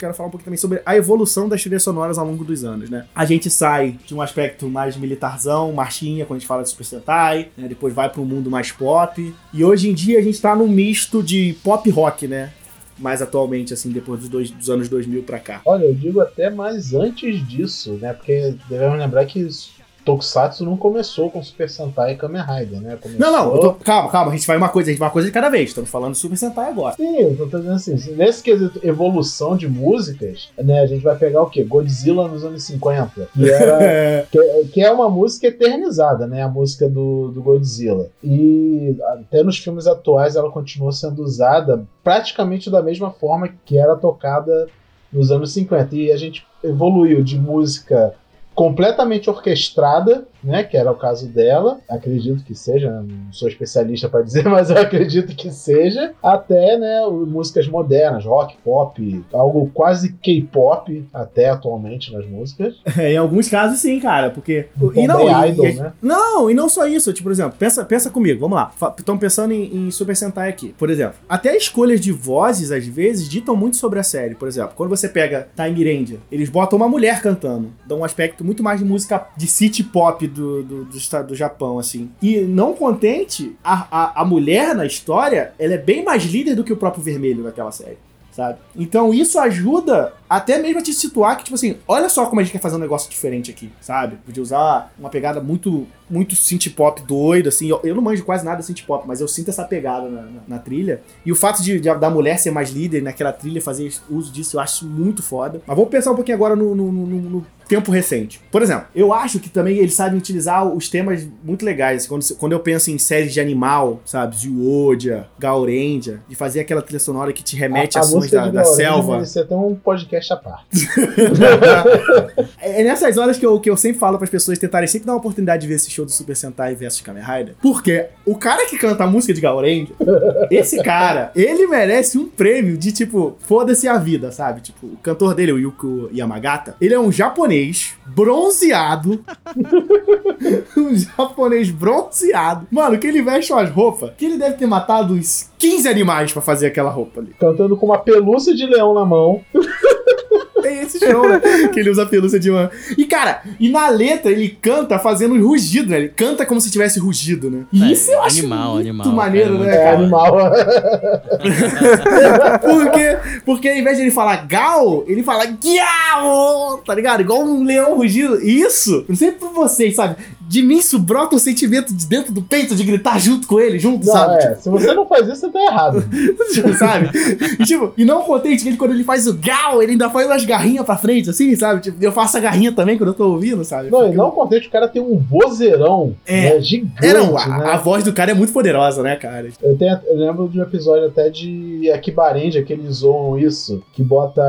Quero falar um pouquinho também sobre a evolução das trilhas sonoras ao longo dos anos, né? A gente sai de um aspecto mais militarzão, marchinha, quando a gente fala de Super Sentai, né? depois vai para um mundo mais pop, e hoje em dia a gente tá num misto de pop rock, né? mais atualmente, assim, depois dos, dois, dos anos 2000 pra cá. Olha, eu digo até mais antes disso, né? Porque devemos lembrar que Tokusatsu não começou com Super Sentai e Kamen Rider, né? Começou... Não, não, tô, calma, calma, a gente vai uma coisa, a gente vai uma coisa de cada vez. Estamos falando de Super Sentai agora. Sim, eu tô dizendo assim, nesse quesito evolução de músicas, né, a gente vai pegar o quê? Godzilla nos anos 50, que, era, que, que, é uma música eternizada, né? A música do, do Godzilla. E até nos filmes atuais ela continua sendo usada praticamente da mesma forma que era tocada nos anos 50. E a gente evoluiu de música completamente orquestrada né? Que era o caso dela. Acredito que seja, não sou especialista para dizer, mas eu acredito que seja. Até, né, músicas modernas, rock, pop, algo quase K-pop até atualmente nas músicas. É, em alguns casos sim, cara, porque e não, idol, e, né? Não, e não só isso, tipo, por exemplo, pensa, pensa comigo, vamos lá. Estão pensando em, em, Super Sentai aqui. Por exemplo, até escolhas de vozes às vezes ditam muito sobre a série. Por exemplo, quando você pega Time Ranger, eles botam uma mulher cantando, dão um aspecto muito mais de música de city pop do, do, do do Japão, assim. E não contente, a, a, a mulher na história, ela é bem mais líder do que o próprio vermelho naquela série sabe? Então isso ajuda até mesmo a te situar que, tipo assim, olha só como a gente quer fazer um negócio diferente aqui, sabe? Podia usar uma pegada muito, muito synth pop doido, assim. Eu, eu não manjo quase nada synth pop, mas eu sinto essa pegada na, na, na trilha. E o fato de, de, da mulher ser mais líder naquela trilha, fazer uso disso, eu acho muito foda. Mas vamos pensar um pouquinho agora no, no, no, no tempo recente. Por exemplo, eu acho que também eles sabem utilizar os temas muito legais. Quando, quando eu penso em séries de animal, sabe? Zyuodia, Gaurendia, de fazer aquela trilha sonora que te remete a, a ações da, da selva. Isso até um podcast à parte. é nessas horas que eu, que eu sempre falo para as pessoas tentarem sempre dar uma oportunidade de ver esse show do Super Sentai versus Kamen Rider. Porque o cara que canta a música de Gaurendia, esse cara, ele merece um prêmio de tipo, foda-se a vida, sabe? Tipo, o cantor dele, o Yuko Yamagata, ele é um japonês japonês bronzeado. um japonês bronzeado. Mano, que ele veste umas roupas que ele deve ter matado uns 15 animais para fazer aquela roupa ali. Cantando com uma pelúcia de leão na mão. Tem esse show, né? que ele usa a pelúcia de uma. E, cara, e na letra ele canta fazendo um rugido, né? Ele canta como se tivesse rugido, né? E é, isso eu acho animal, muito animal, maneiro, né, cara? É animal. porque, porque ao invés de ele falar gal, ele fala guiao, tá ligado? Igual um leão rugido. Isso, não sei por vocês, sabe? De mim isso brota um sentimento de dentro do peito de gritar junto com ele, junto, não, sabe? É, tipo, se você não faz isso, você tá errado. sabe? E, tipo, e não contente que ele, quando ele faz o gal, ele ainda faz umas garrinhas pra frente, assim, sabe? Tipo, eu faço a garrinha também quando eu tô ouvindo, sabe? Não, Porque e não eu... contente, o cara tem um vozeirão é, né, gigante. É, não, a, né? a, voz do cara é muito poderosa, né, cara? Eu, tenho, eu lembro de um episódio até de Akibarendia que eles zoam isso, que bota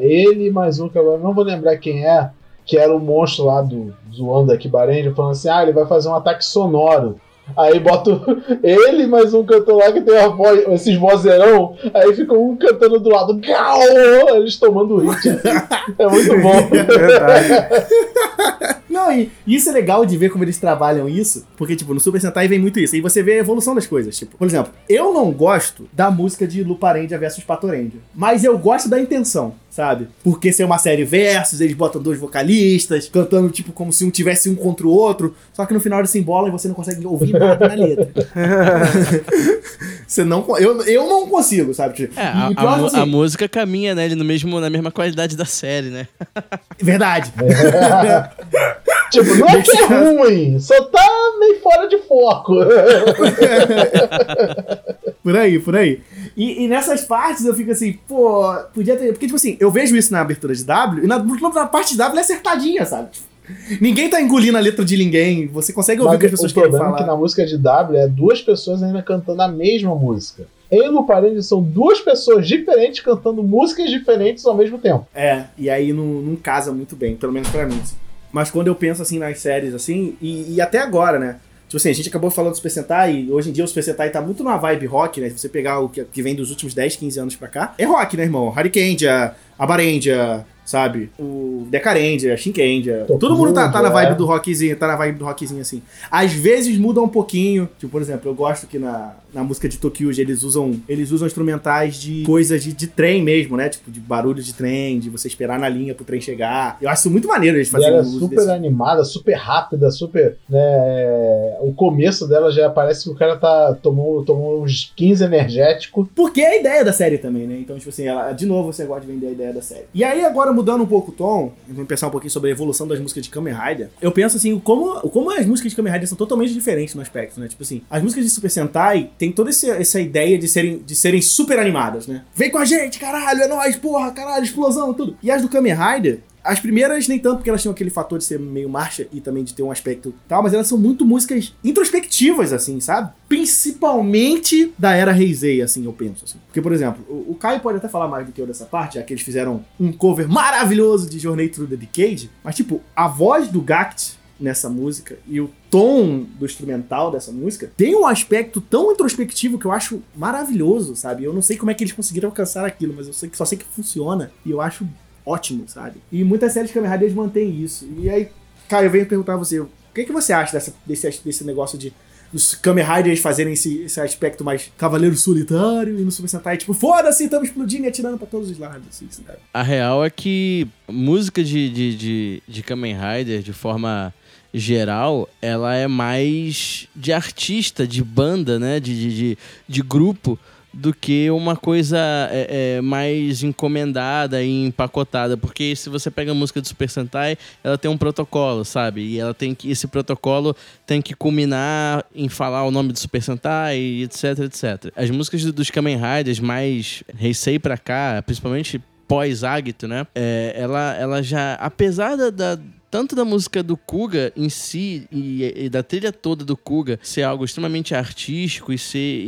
ele mais um que eu não vou lembrar quem é, que era o monstro lá do zoando aqui Barenja, falando assim: ah, ele vai fazer um ataque sonoro. Aí boto ele mais um cantor lá que tem a voz, esses vozeirão, aí fica um cantando do lado, eles tomando hit. Assim. É muito bom. É Não, e isso é legal de ver como eles trabalham isso, porque, tipo, no Super Sentai vem muito isso. E você vê a evolução das coisas. Tipo, por exemplo, eu não gosto da música de Luparendia versus Patorendia, mas eu gosto da intenção sabe? Porque ser uma série versus, eles botam dois vocalistas cantando, tipo, como se um tivesse um contra o outro, só que no final eles se embolam e você não consegue ouvir nada na letra. você não, eu, eu não consigo, sabe? Tipo, é, a, a, assim, a, música caminha, né, ele no mesmo, na mesma qualidade da série, né? Verdade. tipo, não é que é ruim, só tá meio fora de foco. Por aí, por aí. E, e, nessas partes eu fico assim, pô, podia ter. Porque, tipo assim, eu vejo isso na abertura de W, e na, na parte de W é acertadinha, sabe? Ninguém tá engolindo a letra de ninguém, você consegue ouvir o que as pessoas querem falar. O problema é que na música de W é duas pessoas ainda cantando a mesma música. E no Parede são duas pessoas diferentes cantando músicas diferentes ao mesmo tempo. É, e aí não, não casa muito bem, pelo menos pra mim. Mas quando eu penso assim nas séries, assim, e, e até agora, né? Tipo assim, a gente acabou falando do Super Sentai e hoje em dia o Super Sentai tá muito na vibe rock, né? Se você pegar o que, que vem dos últimos 10, 15 anos pra cá, é rock, né, irmão? Hurricane, a Barendia, sabe? O Decarendia, Shinkendia. Todo mundo tá, tá na vibe é. do rockzinho, tá na vibe do rockzinho assim. Às vezes muda um pouquinho. Tipo, por exemplo, eu gosto que na, na música de Tokyuji eles usam eles usam instrumentais de coisas de, de trem mesmo, né? Tipo, de barulho de trem, de você esperar na linha pro trem chegar. Eu acho isso muito maneiro eles fazerem ela é super desse- animada, super rápida, super. Né, o começo dela já parece que o cara tá, tomou, tomou uns 15 energéticos. Porque é a ideia da série também, né? Então, tipo assim, ela, de novo você gosta de vender a ideia da série. E aí, agora mudando um pouco o tom, vamos pensar um pouquinho sobre a evolução das músicas de Kamen Rider. Eu penso assim, como, como as músicas de Kamen Rider são totalmente diferentes no aspecto, né? Tipo assim, as músicas de Super Sentai tem toda esse- essa ideia de serem, de serem super animadas, né? Vem com a gente, caralho, é nóis, porra, caralho, explosão, tudo. E as do Kamen Rider, as primeiras nem tanto porque elas tinham aquele fator de ser meio marcha e também de ter um aspecto tal, mas elas são muito músicas introspectivas, assim, sabe? Principalmente da era Heisei, assim, eu penso. Assim. Porque, por exemplo, o, o Caio pode até falar mais do que eu dessa parte, já que eles fizeram um cover maravilhoso de Journey Through the Decade, mas, tipo, a voz do Gact nessa música e o tom do instrumental dessa música tem um aspecto tão introspectivo que eu acho maravilhoso, sabe? Eu não sei como é que eles conseguiram alcançar aquilo, mas eu sei que só sei que funciona e eu acho ótimo, sabe? E muitas séries de Kamen Rider mantêm isso. E aí, cara, eu venho perguntar a você, o que, que você acha dessa, desse, desse negócio de os Kamen Riders fazerem esse, esse aspecto mais cavaleiro solitário e no Super Sentai, tipo, foda-se, estamos explodindo e atirando pra todos os lados, assim? A real é que música de, de, de, de Kamen Rider, de forma geral, ela é mais de artista, de banda, né? De, de, de, de grupo, do que uma coisa é, é, mais encomendada e empacotada. Porque se você pega a música do Super Sentai, ela tem um protocolo, sabe? E ela tem que. Esse protocolo tem que culminar em falar o nome do Super Sentai, etc, etc. As músicas do- dos Kamen Riders mais Heisei pra cá, principalmente pós-Agito, né? É, ela, ela já, apesar da, da- tanto da música do Kuga em si e, e da trilha toda do Kuga ser algo extremamente artístico e,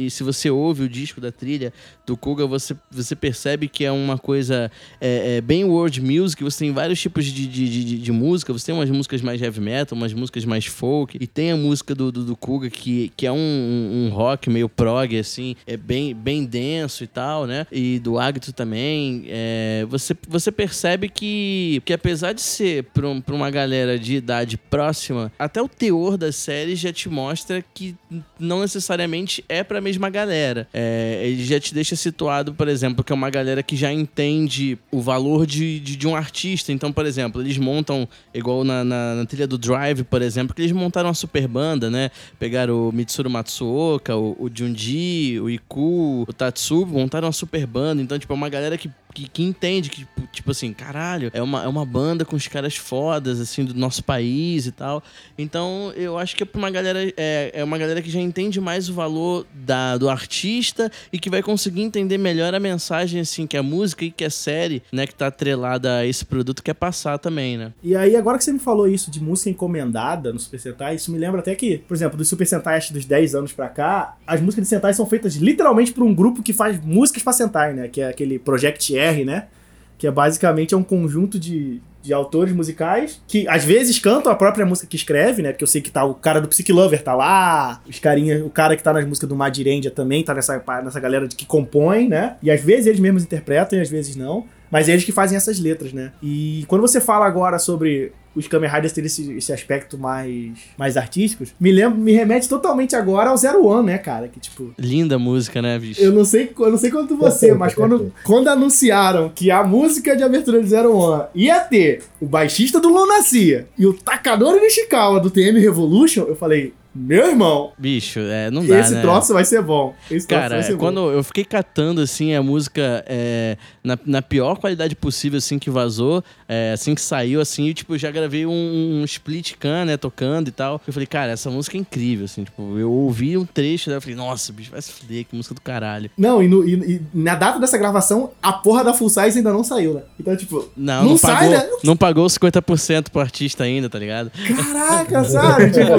e se você ouve o disco da trilha do Kuga, você, você percebe que é uma coisa é, é, bem world music, você tem vários tipos de, de, de, de música, você tem umas músicas mais heavy metal, umas músicas mais folk, e tem a música do, do, do Kuga que, que é um, um, um rock meio prog, assim, é bem, bem denso e tal, né? E do Agito também, é, você, você percebe que, que apesar de ser pra, pra uma galera de idade próxima, até o teor da série já te mostra que não necessariamente é pra mesma galera. É, ele já te deixa situado, por exemplo, que é uma galera que já entende o valor de, de, de um artista. Então, por exemplo, eles montam, igual na, na, na trilha do Drive, por exemplo, que eles montaram uma super banda, né? Pegaram o Mitsuru Matsuoka, o, o Junji, o Iku, o Tatsubo, montaram uma super banda. Então, tipo, é uma galera que que, que entende que, tipo, tipo assim, caralho, é uma, é uma banda com os caras fodas, assim, do nosso país e tal. Então, eu acho que é pra uma galera, é, é uma galera que já entende mais o valor da, do artista e que vai conseguir entender melhor a mensagem, assim, que a música e que a série, né, que tá atrelada a esse produto quer passar também, né? E aí, agora que você me falou isso de música encomendada no Super Sentai, isso me lembra até que, por exemplo, do Super Sentai dos 10 anos pra cá, as músicas de Sentai são feitas literalmente por um grupo que faz músicas pra Sentai, né? Que é aquele Project R, né? Que é basicamente é um conjunto de, de autores musicais que às vezes cantam a própria música que escreve, né? Porque eu sei que tá o cara do Psych Lover tá lá, os carinha, o cara que tá nas músicas do Madirendia também tá nessa, nessa galera de que compõe, né? E às vezes eles mesmos interpretam e às vezes não. Mas é eles que fazem essas letras, né? E quando você fala agora sobre os Kamen Riders terem esse, esse aspecto mais, mais artísticos, me lembra, me remete totalmente agora ao Zero One, né, cara? Que tipo, Linda música, né, bicho? eu não sei, eu não sei quanto você, mas quando, quando anunciaram que a música de abertura de Zero One ia ter o baixista do Lunacia e o Takadori Nishikawa do TM Revolution, eu falei, meu irmão, Bicho, é, não dá, esse né? troço vai ser bom. Esse troço vai Cara, ser bom. quando eu fiquei catando, assim, a música é, na, na pior qualidade possível, assim, que vazou, é, assim que saiu, assim, e, tipo, eu já gravei um, um split can, né, tocando e tal. Eu falei, cara, essa música é incrível, assim, tipo, eu ouvi um trecho, eu falei, nossa, bicho, vai se fuder, que música do caralho. Não, e, no- e- e na data dessa gravação, a porra da Full Size ainda não saiu, né? Então, tipo, Não, Não não, sai, pagou, né? não pagou os 50% pro artista ainda, tá ligado? Caraca, sabe? Tipo,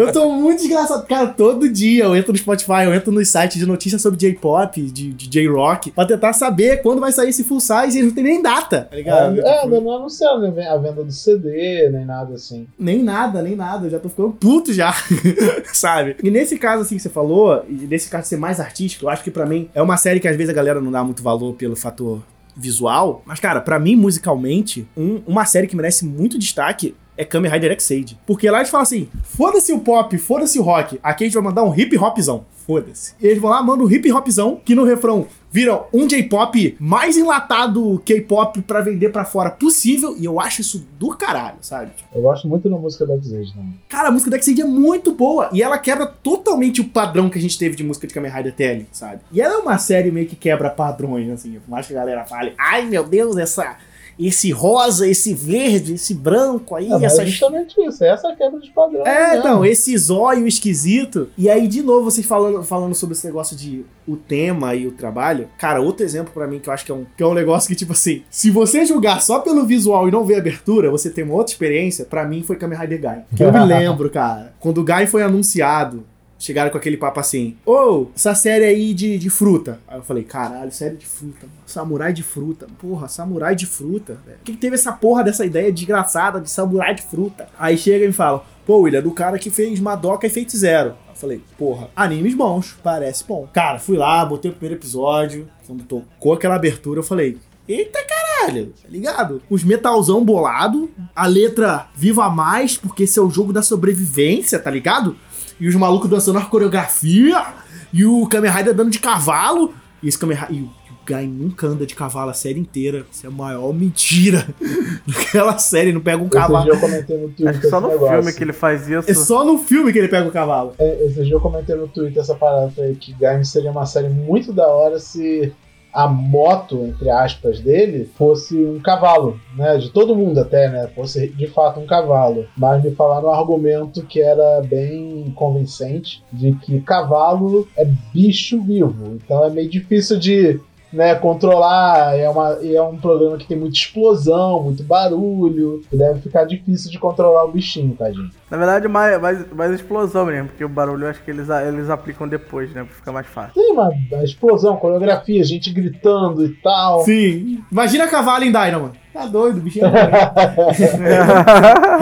eu tô muito desgraçado. Cara, todo dia eu entro no Spotify, eu entro nos sites de notícias sobre J-pop, de, de J-rock, pra tentar saber quando vai sair esse full size e eles não tem nem data, tá ligado? É, Tipo, não, anunciaram a venda do CD, nem nada assim. Nem nada, nem nada. Eu já tô ficando puto já, sabe? E nesse caso, assim, que você falou, e nesse caso ser mais artístico, eu acho que pra mim é uma série que às vezes a galera não dá muito valor pelo fator visual. Mas, cara, pra mim, musicalmente, um- uma série que merece muito destaque é Kamen Rider X-Aid. Porque lá eles falam assim: foda-se o pop, foda-se o rock. Aqui a gente vai mandar um hip hopzão. Foda-se. E eles vão lá, mandam um hip hopzão, que no refrão viram um J-pop mais enlatado K-pop pra vender pra fora possível. E eu acho isso do caralho, sabe? Eu gosto muito da música da X-Age também. Cara, a música da X-Aid é muito boa. E ela quebra totalmente o padrão que a gente teve de música de Kamen Rider TL, sabe? E ela é uma série meio que quebra padrões, assim. Por mais que a galera fale, ai meu Deus, essa. Esse rosa, esse verde, esse branco aí, É, essa é justamente isso, essa é quebra de padrão. é, mesmo. então, esse zóio esquisito. E aí, de novo, vocês falando, falando sobre esse negócio de o tema e o trabalho. Cara, outro exemplo pra mim que eu acho que é, um, que é um negócio que, tipo assim, se você julgar só pelo visual e não ver a abertura, você tem uma outra experiência. Pra mim foi Kamen Rider Guy. Que eu me lembro, cara. Quando o Guy foi anunciado. Chegaram com aquele papo assim, ô, essa série aí de, de fruta. Aí eu falei, caralho, série de fruta, samurai de fruta. Porra, samurai de fruta, velho. Quem que teve essa porra dessa ideia desgraçada de samurai de fruta? Aí chega e me fala, pô, William, é do cara que fez Madoka e Fate Zero. Eu falei, porra, animes bons, parece bom. Cara, fui lá, botei o primeiro episódio, quando tocou aquela abertura, eu falei, Eita caralho, tá ligado? Os metalzão bolado, a letra viva mais, porque esse é o jogo da sobrevivência, tá ligado? E os malucos dançando a coreografia, e o Kamen Rider dando de cavalo, e esse Kamen Rider. E o Guy nunca anda de cavalo a série inteira. Isso é a maior mentira daquela série, não pega um Esse cavalo. dia eu comentei no Twitter Acho que só esse no negócio. filme que ele faz isso. É só no filme que ele pega o cavalo. É, Esse dia eu comentei no Twitter essa parada, falei que Gaime seria uma série muito da hora se a moto, entre aspas, dele fosse um cavalo, né? De todo mundo até, né? Fosse de fato um cavalo. Mas me falaram um argumento que era bem convincente de que cavalo é bicho vivo. Então é meio difícil de né, controlar. É, uma, é um programa que tem muita explosão, muito barulho. Deve ficar difícil de controlar o bichinho, tadinho. Na verdade, mais, mais, mais explosão mesmo, porque o barulho eu acho que eles, eles aplicam depois, né? Pra ficar mais fácil. Tem uma a explosão, coreografia, gente gritando e tal. Sim. Imagina cavalo em Dynamo. Tá doido, o bichinho é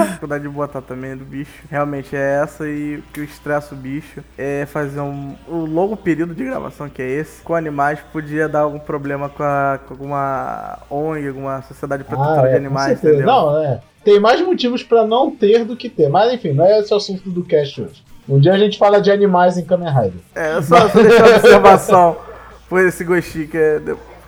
A dificuldade de botar também do bicho realmente é essa e o que estressa o bicho é fazer um, o longo período de gravação que é esse com animais podia dar algum problema com, a, com alguma ONG, alguma sociedade protetora Ah, é, de com animais, certeza. entendeu? Não, é. Tem mais motivos pra não ter do que ter. Mas enfim, não é esse o assunto do cast hoje. Um dia a gente fala de animais em Kamen Rider. É, só, só deixar a observação por esse gostinho que, é,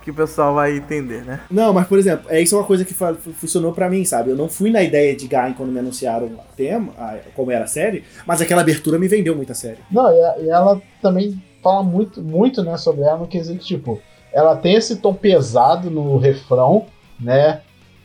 que o pessoal vai entender, né? Não, mas por exemplo, é isso é uma coisa que funcionou pra mim, sabe? Eu não fui na ideia de Gain quando me anunciaram o tema, a- como era a série, mas aquela abertura me vendeu muito a série. Não, e, a- e ela também fala muito, muito né, sobre ela no quesito, tipo, ela tem esse tom pesado no refrão, né?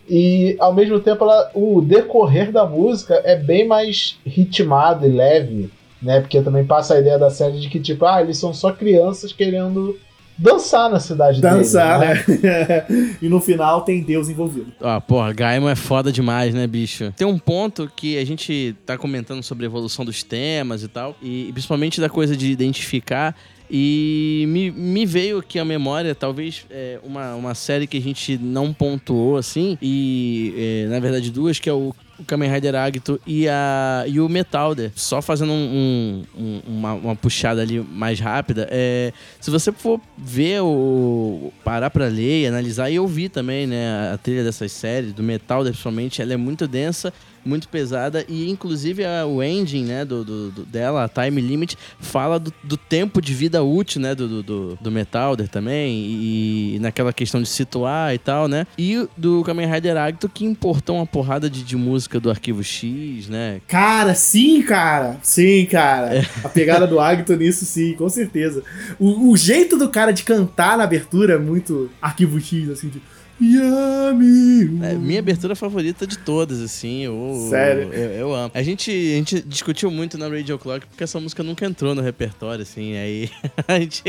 E ao mesmo tempo ela, o decorrer da música é bem mais ritmado e leve, né? Porque também passa a ideia da série de que, tipo, ah, eles são só crianças querendo dançar na cidade Dançar, deles, né? e no final tem Deus envolvido. Ah, porra, Gaimon é foda demais, né, bicho? Tem um ponto que a gente tá comentando sobre a evolução dos temas e tal, e principalmente da coisa de identificar. E me, me veio aqui à memória, talvez, é, uma, uma série que a gente não pontuou, assim, e é, na verdade duas, que é o, o Kamen Rider Agito e, a, e o Metalder. Só fazendo um- um- um- uma, uma puxada ali mais rápida, é, se você for ver o. parar pra ler e analisar e ouvir também, né? A trilha dessas séries, do metal, principalmente, ela é muito densa, muito pesada. E inclusive a, o engine, né, do, do- do- dela, a Time Limit, fala do, do tempo de vida útil, né? Do, do, do, Metalder também. E, naquela questão de situar e tal, né? E do Kamen Rider Agito, que importou uma porrada de, de música do arquivo X, né? Cara, sim, cara. Sim, cara. A pegada do Agito nisso, sim, com certeza. O, o jeito do cara de cantar na abertura é muito arquivo X, assim, de. Yami. É, minha abertura favorita de todas, assim. Eu, Sério? Eu, eu amo. A gente, a gente discutiu muito na Radio Clock porque essa música nunca entrou no repertório, assim. Aí a gente.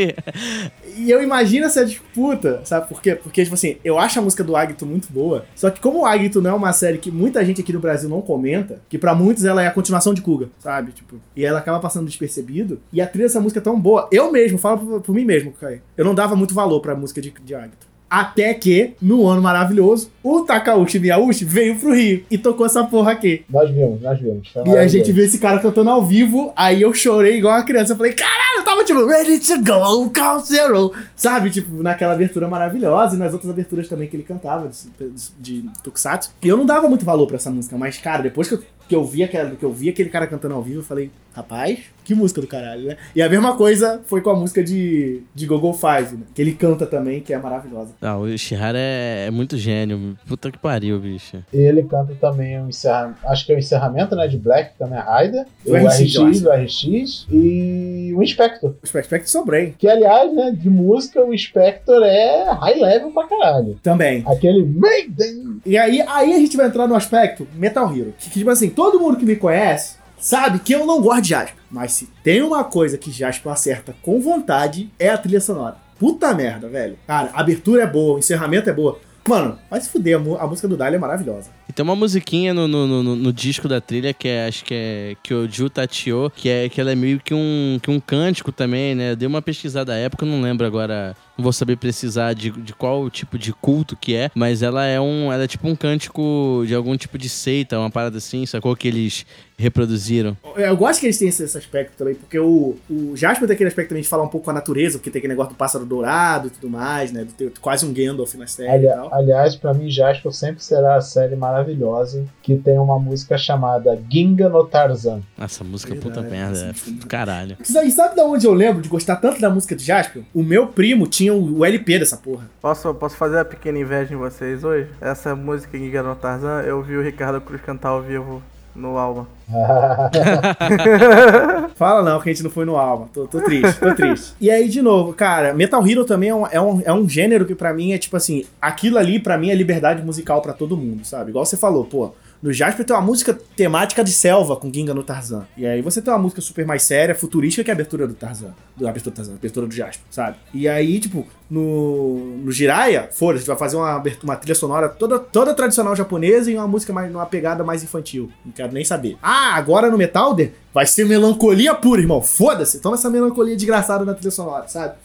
E eu imagino essa disputa, sabe por quê? Porque, tipo assim, eu acho a música do Agito muito boa. Só que como o Agito não é uma série que muita gente aqui no Brasil não comenta, que pra muitos ela é a continuação de Kuga, sabe? Tipo, e ela acaba passando despercebido. E a trilha dessa música é tão boa. Eu mesmo, falo por, por mim mesmo, Caio. Eu não dava muito valor pra música de, de Agito. Até que, no ano maravilhoso, o Takauchi Miyauchi veio pro Rio e tocou essa porra aqui. Nós vimos, nós vimos. E a gente viu esse cara cantando ao vivo, aí eu chorei igual uma criança. Eu falei, caralho, eu tava tipo, ready to go, count zero. Sabe, tipo, naquela abertura maravilhosa e nas outras aberturas também que ele cantava de, de, de Tokusatsu. E eu não dava muito valor pra essa música, mas, cara, depois que eu, que eu, vi, aquela, que eu vi aquele cara cantando ao vivo, eu falei, rapaz, que música do caralho, né? E a mesma coisa foi com a música de, de Gogo Five, né? Que ele canta também, que é maravilhosa. Ah, o Ishihara é, é muito gênio. Puta que pariu, bicho. E ele canta também o encerramento, acho que é o encerramento, né, de Black Kamen Rider, Do o RX, o RX e o Inspector. O Spectre Sobrei Que, aliás, né, de música, o Inspector é high level pra caralho. também. Aquele Maiden. E aí, aí a gente vai entrar no aspecto Metal Hero. Que, que, tipo assim, todo mundo que me conhece sabe que eu não gosto de Jasper. Mas se tem uma coisa que Jasper acerta com vontade, é a trilha sonora. Puta merda, velho. Cara, a abertura é boa, o encerramento é boa. Mano, vai se fuder, a, música do Dali é maravilhosa. E tem uma musiquinha no, no, no, no disco da trilha que é, acho que é Kyoju Tachio, que é que ela é meio que um, que um cântico também, né? Eu dei uma pesquisada à época, não lembro agora, não vou saber precisar de, de qual tipo de culto que é, mas ela é um, ela é tipo um cântico de algum tipo de seita, uma parada assim, sacou que eles reproduziram. Eu gosto que eles têm esse, esse aspecto também, porque o, o Jasper tem aquele aspecto também de falar um pouco com a natureza, porque tem aquele negócio do pássaro dourado e tudo mais, né? Do ter quase um Gandalf na série Ali- e tal. aliás, pra mim, Jasper sempre será a série maravilhosa que tem uma música chamada Ginga no Tarzan. Essa música Verdade, puta merda, é é do caralho. Aí, sabe da onde eu lembro de gostar tanto da música de Jasper? O meu primo tinha o, o LP dessa porra. Posso, posso fazer a pequena inveja em vocês hoje? Essa música Giga no Tarzan, eu vi o Ricardo Cruz cantar ao vivo no Alma. Fala não, que a gente não foi no Alma. Tô, tô triste, tô triste. E aí, de novo, cara, Metal Hero também é um, é um, é um gênero que pra mim é tipo assim, aquilo ali pra mim é liberdade musical pra todo mundo, sabe? Igual você falou, pô. No Jasper tem uma música temática de selva com Ginga no Tarzan. E aí você tem uma música super mais séria, futurística, que é a abertura do Tarzan. Do, a abertura do Tarzan, abertura do Jasper, sabe? E aí, tipo, no, no Jiraiya, foda, a gente vai fazer uma, uma trilha sonora toda, toda tradicional japonesa e uma música mais, numa pegada mais infantil. Não quero nem saber. Ah, agora no Metalder vai ser melancolia pura, irmão. Foda-se. Toma essa melancolia desgraçada na trilha sonora, sabe?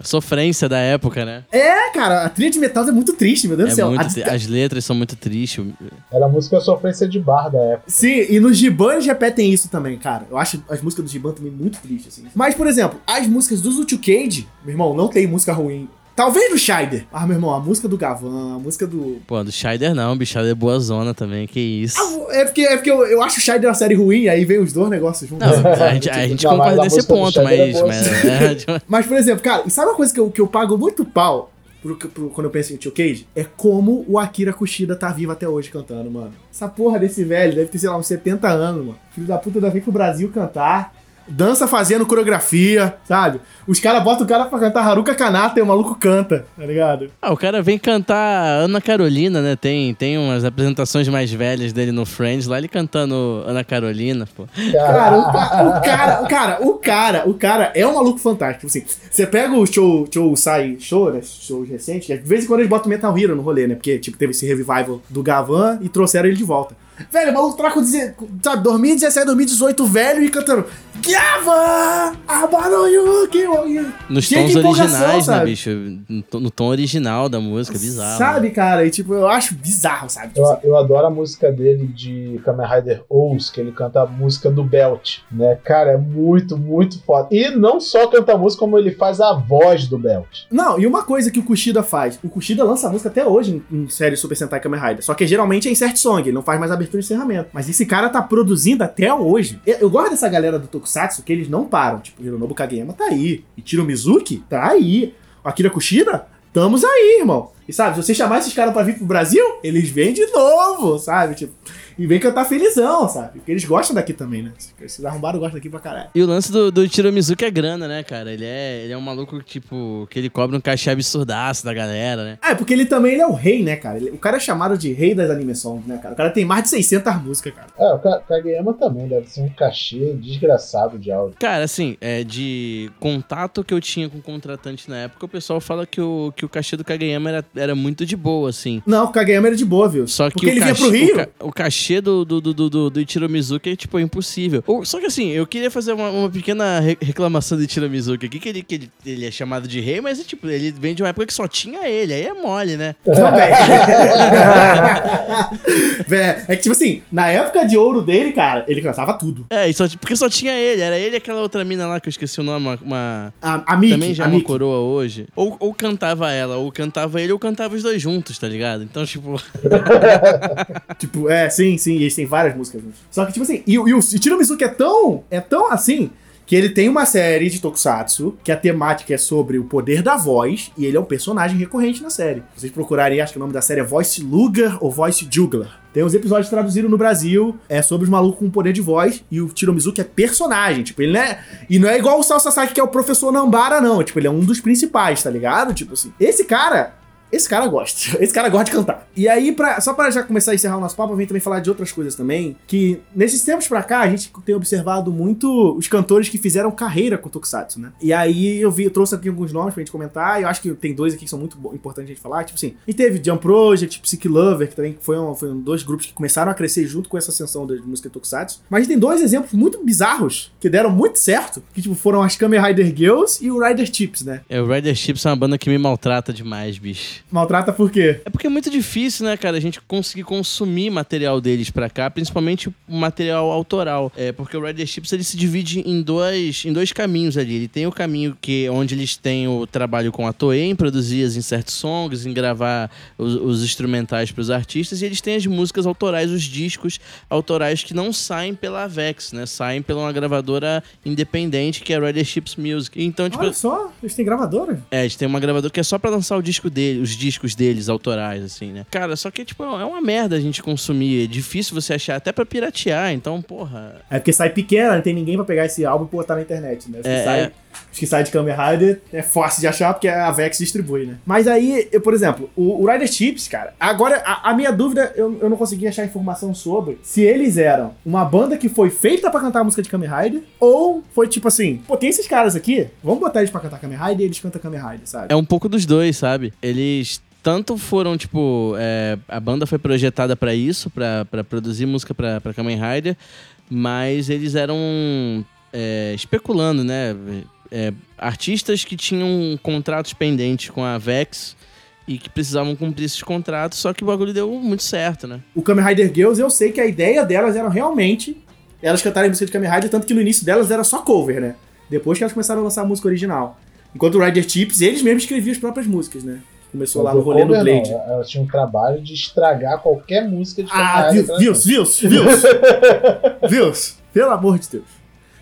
Sofrência da época, né? É, cara, a trilha de Metalder é muito triste, meu Deus É do céu. tri- as letras são muito tristes. Era a música Sofrência de Bar da época. Sim, e nos Giban eles repetem isso também, cara. Eu acho as músicas do Giban também muito tristes, assim. Mas, por exemplo, as músicas do Zutu Cage, meu irmão, não tem música ruim. Talvez do Scheider. Ah, meu irmão, a música do Gavan, a música do. Pô, do Scheider não, bicho, Scheider é boa zona também, que isso. Ah, é porque, é porque eu, eu acho o Scheider uma série ruim, aí vem os dois negócios juntos. Não, a gente, a gente concorda nesse ponto, é mas. mas é, tipo, Mas, por exemplo, cara, e sabe uma coisa que eu, que eu pago muito pau pro, pro- quando eu penso em Tio Cage? É como o Akira Kushida tá vivo até hoje cantando, mano. Essa porra desse velho deve ter, sei lá, uns 70 anos, mano. Filho da puta ainda vem pro Brasil cantar. Dança fazendo coreografia, sabe? Os caras botam o cara pra cantar Haruka Kanata e o maluco canta, tá ligado? Ah, o cara vem cantar Ana Carolina, né? Tem, tem umas apresentações mais velhas dele no Friends, lá ele cantando Ana Carolina, pô. Cara, o, ca- o cara, o cara, o cara, o cara é um maluco fantástico. Assim, você pega o show, show sai show, né? Shows recentes, de vez em quando eles botam Metal Hero no rolê, né? Porque, tipo, teve esse revival do Gavan e trouxeram ele de volta. Velho, o maluco tá com deze- sabe, 2017, 2018, velho, e cantando Gavan! Abaroyuki! Nos Cheio tons originais, né, sabe? bicho? No, no tom original da música, bizarro. Sabe, cara? E, tipo, eu acho bizarro, sabe? Tipo, Eu, eu adoro a música dele de Kamen Rider Ous, que ele canta a música do Belt, né? Cara, é muito, muito foda. E não só canta a música, como ele faz a voz do Belt. Não, e uma coisa que o Kushida faz, o Kushida lança música até hoje em, em série Super Sentai Kamen Rider, só que geralmente é insert song, ele não faz mais abertura e encerramento. Mas esse cara tá produzindo até hoje. Eu, gosto dessa galera do Tokusatsu que eles não param, tipo, Hironobu Kageyama tá aí, e Tiro Mizuki tá aí, Akira Kushida, estamos aí, irmão. E sabe, se você chamar esses caras pra vir pro Brasil, eles vêm de novo, sabe? Tipo, e vem cantar felizão, sabe? Porque eles gostam daqui também, né? Esses arrombados gostam daqui pra caralho. E o lance do, do Tiromizuki é grana, né, cara? Ele é, ele é um maluco, tipo, que ele cobra um cachê absurdaço da galera, né? Ah, é porque ele também ele é o rei, né, cara? Ele- o cara é chamado de rei das anime songs, né, cara? O cara tem mais de 600 músicas, cara. É, o Ka- Kageyama também deve ser um cachê desgraçado de áudio. Cara, assim, é, de contato que eu tinha com o contratante na época, o pessoal fala que o, que o cachê do Kageyama era, era muito de boa, assim. Não, o Kageyama era de boa, viu? Só que porque o ele vinha cachê, pro Rio. O, ca- o cachê clichê do, do, do, do, do Ichiro Mizuki é, tipo, impossível. Ou- Só que assim, eu queria fazer uma, uma pequena re- reclamação do Ichiro Mizuki aqui, que ele, que ele, ele é chamado de rei, mas é, tipo, ele vem de uma época que só tinha ele, aí é mole, né? Também. Vé, é que, tipo assim, na época de ouro dele, cara, ele cantava tudo. É, e só, porque só tinha ele, era ele e aquela outra mina lá que eu esqueci o nome, uma... uma- A, a Mickey, também já a é uma coroa hoje. Ou, ou cantava ela, ou cantava ele, ou cantava os dois juntos, tá ligado? Então, tipo... Tipo, é, sim, sim, e eles têm várias músicas juntos. Só que, tipo assim, e, o- e o Ichiro Mizuki é tão, é tão assim, que ele tem uma série de tokusatsu, que a temática é sobre o poder da voz, e ele é um personagem recorrente na série. Vocês procurarem, acho que o nome da série é Voice Luger ou Voice Juggler. Tem uns episódios traduzidos no Brasil, é sobre os malucos com poder de voz, e o Ichiro Mizuki é personagem, tipo, ele não é... E não é igual o Sal Sasaki, que é o professor Nambara, não. Tipo, ele é um dos principais, tá ligado? Tipo assim, esse cara... Esse cara gosta. Esse cara gosta de cantar. E aí, pra, só pra já começar a encerrar o nosso papo, eu venho também falar de outras coisas também. Que nesses tempos pra cá, a gente tem observado muito os cantores que fizeram carreira com Tokusatsu, né? E aí eu vi, eu trouxe aqui alguns nomes pra gente comentar. E eu acho que tem dois aqui que são muito importantes a gente falar. Tipo assim, e teve Jump Project, Psyche Lover, que também foi um, foi um dois grupos que começaram a crescer junto com essa ascensão da música Tokusatsu. Mas a gente tem dois exemplos muito bizarros que deram muito certo. Que tipo, foram as Kamen Rider Girls e o Rider Chips, né? É, o Rider Chips é uma banda que me maltrata demais, bicho. Maltrata por quê? É porque é muito difícil, né, cara, a gente conseguir consumir material deles pra cá, principalmente o material autoral. É, porque o Rider Chips ele se divide em dois, em dois caminhos ali. Ele tem o caminho que onde eles têm o trabalho com a Toei em produzir as insert songs, em gravar os, os instrumentais pros artistas, e eles têm as músicas autorais, os discos autorais que não saem pela Avex, né? Saem pela uma gravadora independente que é a Rider Chips Music. Então, tipo, Olha só, eles têm gravadora. é, eles têm uma gravadora que é só pra lançar o disco dele, os discos deles, autorais, assim, né? Cara, só que, tipo, é uma merda a gente consumir. É difícil você achar, até pra piratear, então, porra. É porque sai pequena, não tem ninguém pra pegar esse álbum e botar na internet, né? Que, É, sai, é. Os que sai de Kamen Rider é fácil de achar porque a Vex distribui, né? Mas aí, eu, por exemplo, o, o Rider Chips, cara, agora a, a minha dúvida, eu, eu não consegui achar informação sobre se eles eram uma banda que foi feita pra cantar música de Kamen Rider ou foi tipo assim, pô, tem esses caras aqui, vamos botar eles pra cantar Kamen Rider e eles cantam Kamen Rider, sabe? É um pouco dos dois, sabe? Eles tanto foram, tipo, é, a banda foi projetada pra isso, pra produzir música pra Kamen Rider, mas eles eram é, especulando, né? É, artistas que tinham contratos pendentes com a Vex e que precisavam cumprir esses contratos, só que o bagulho deu muito certo, né? O Kamen Rider Girls, eu sei que a ideia delas era realmente elas cantarem música de Kamen Rider, tanto que no início delas era só cover, né? Depois que elas começaram a lançar a música original. Enquanto o Rider Chips, eles mesmos escreviam as próprias músicas, né? Começou lá no o rolê no não, Blade. Ela tinha um trabalho de estragar qualquer música de Ah, Kamen Rider views, pra views, views, views. views. Pelo amor de Deus.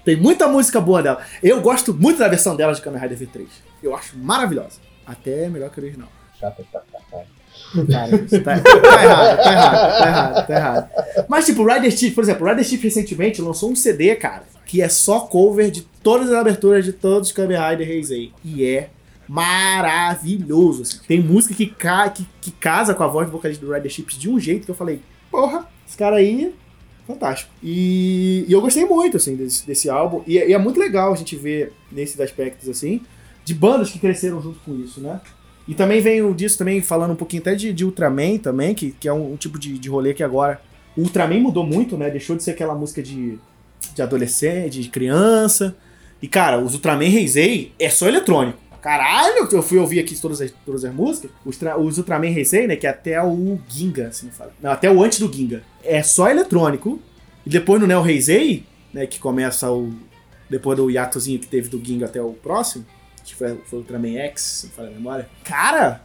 Tem muita música boa dela. Eu gosto muito da versão dela de Kamen Rider V3. Eu acho maravilhosa. Até melhor que a original. Chata pra caralho. Cara, isso tá, tá errado, tá errado, tá errado, tá errado. Mas, tipo, o Rider Chief, por exemplo, o Rider Chief recentemente lançou um CD, cara, que é só cover de todas as aberturas de todos os Kamen Rider Heisei. E é maravilhoso. assim. Tem música que, ca que, que casa com a voz do vocalista do Rider Chips de um jeito que eu falei, porra, esse cara aí, fantástico. E, e eu gostei muito, assim, desse, desse álbum. E, é- e é muito legal a gente ver nesses aspectos, assim, de bandas que cresceram junto com isso, né? E também venho disso também falando um pouquinho até de, de Ultraman também, que, que é um, um tipo de, de rolê que agora. O Ultraman mudou muito, né? Deixou de ser aquela música de, de adolescente, de criança. E, cara, os Ultraman Heisei é só eletrônico. Caralho, eu fui ouvir aqui todas as, todas as músicas. Os, os Ultraman Heisei, né? Que é até o Ginga, assim fala. Não, até o antes do Ginga. É só eletrônico. E depois no Neo Heisei, né? Que começa o. Depois do hiatozinho que teve do Ginga até o próximo. Que foi, foi o Ultraman X, se não falha a memória. Cara,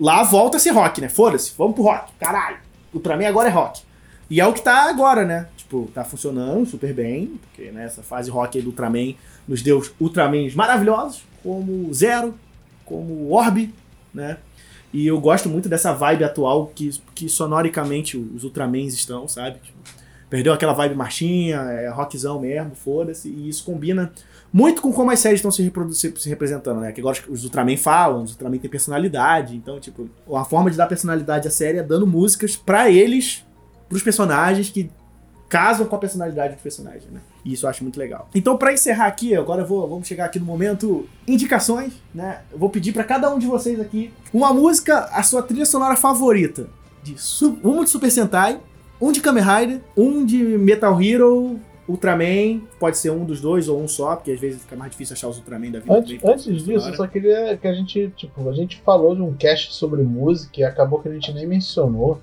lá volta ser rock, né? Foda-se, vamos pro rock. Caralho. Ultraman agora é rock. E é o que tá agora, né? Tipo, tá funcionando super bem, porque né, essa fase rock aí do Ultraman nos deu Ultramans maravilhosos, como Zero, como Orb, né? E eu gosto muito dessa vibe atual que, que sonoricamente os Ultramans estão, sabe? Tipo, perdeu aquela vibe marchinha, é rockzão mesmo, foda-se, e isso combina muito com como as séries estão se, se, se representando, né? Que agora os Ultraman falam, os Ultraman têm personalidade, então, tipo, a forma de dar personalidade à série é dando músicas pra eles, pros personagens que casam com a personalidade do personagem, né? E isso eu acho muito legal. Então, pra encerrar aqui, agora vou, vamos chegar aqui no momento indicações, né? Eu vou pedir pra cada um de vocês aqui uma música, a sua trilha sonora favorita de su de Super Sentai um de Kamen Rider, um de Metal Hero, Ultraman, pode ser um dos dois ou um só, porque às vezes fica mais difícil achar os Ultraman da vida. Antes, também, antes disso, eu só queria que a gente, tipo, a gente falou de um cast sobre música e acabou que a gente nem mencionou.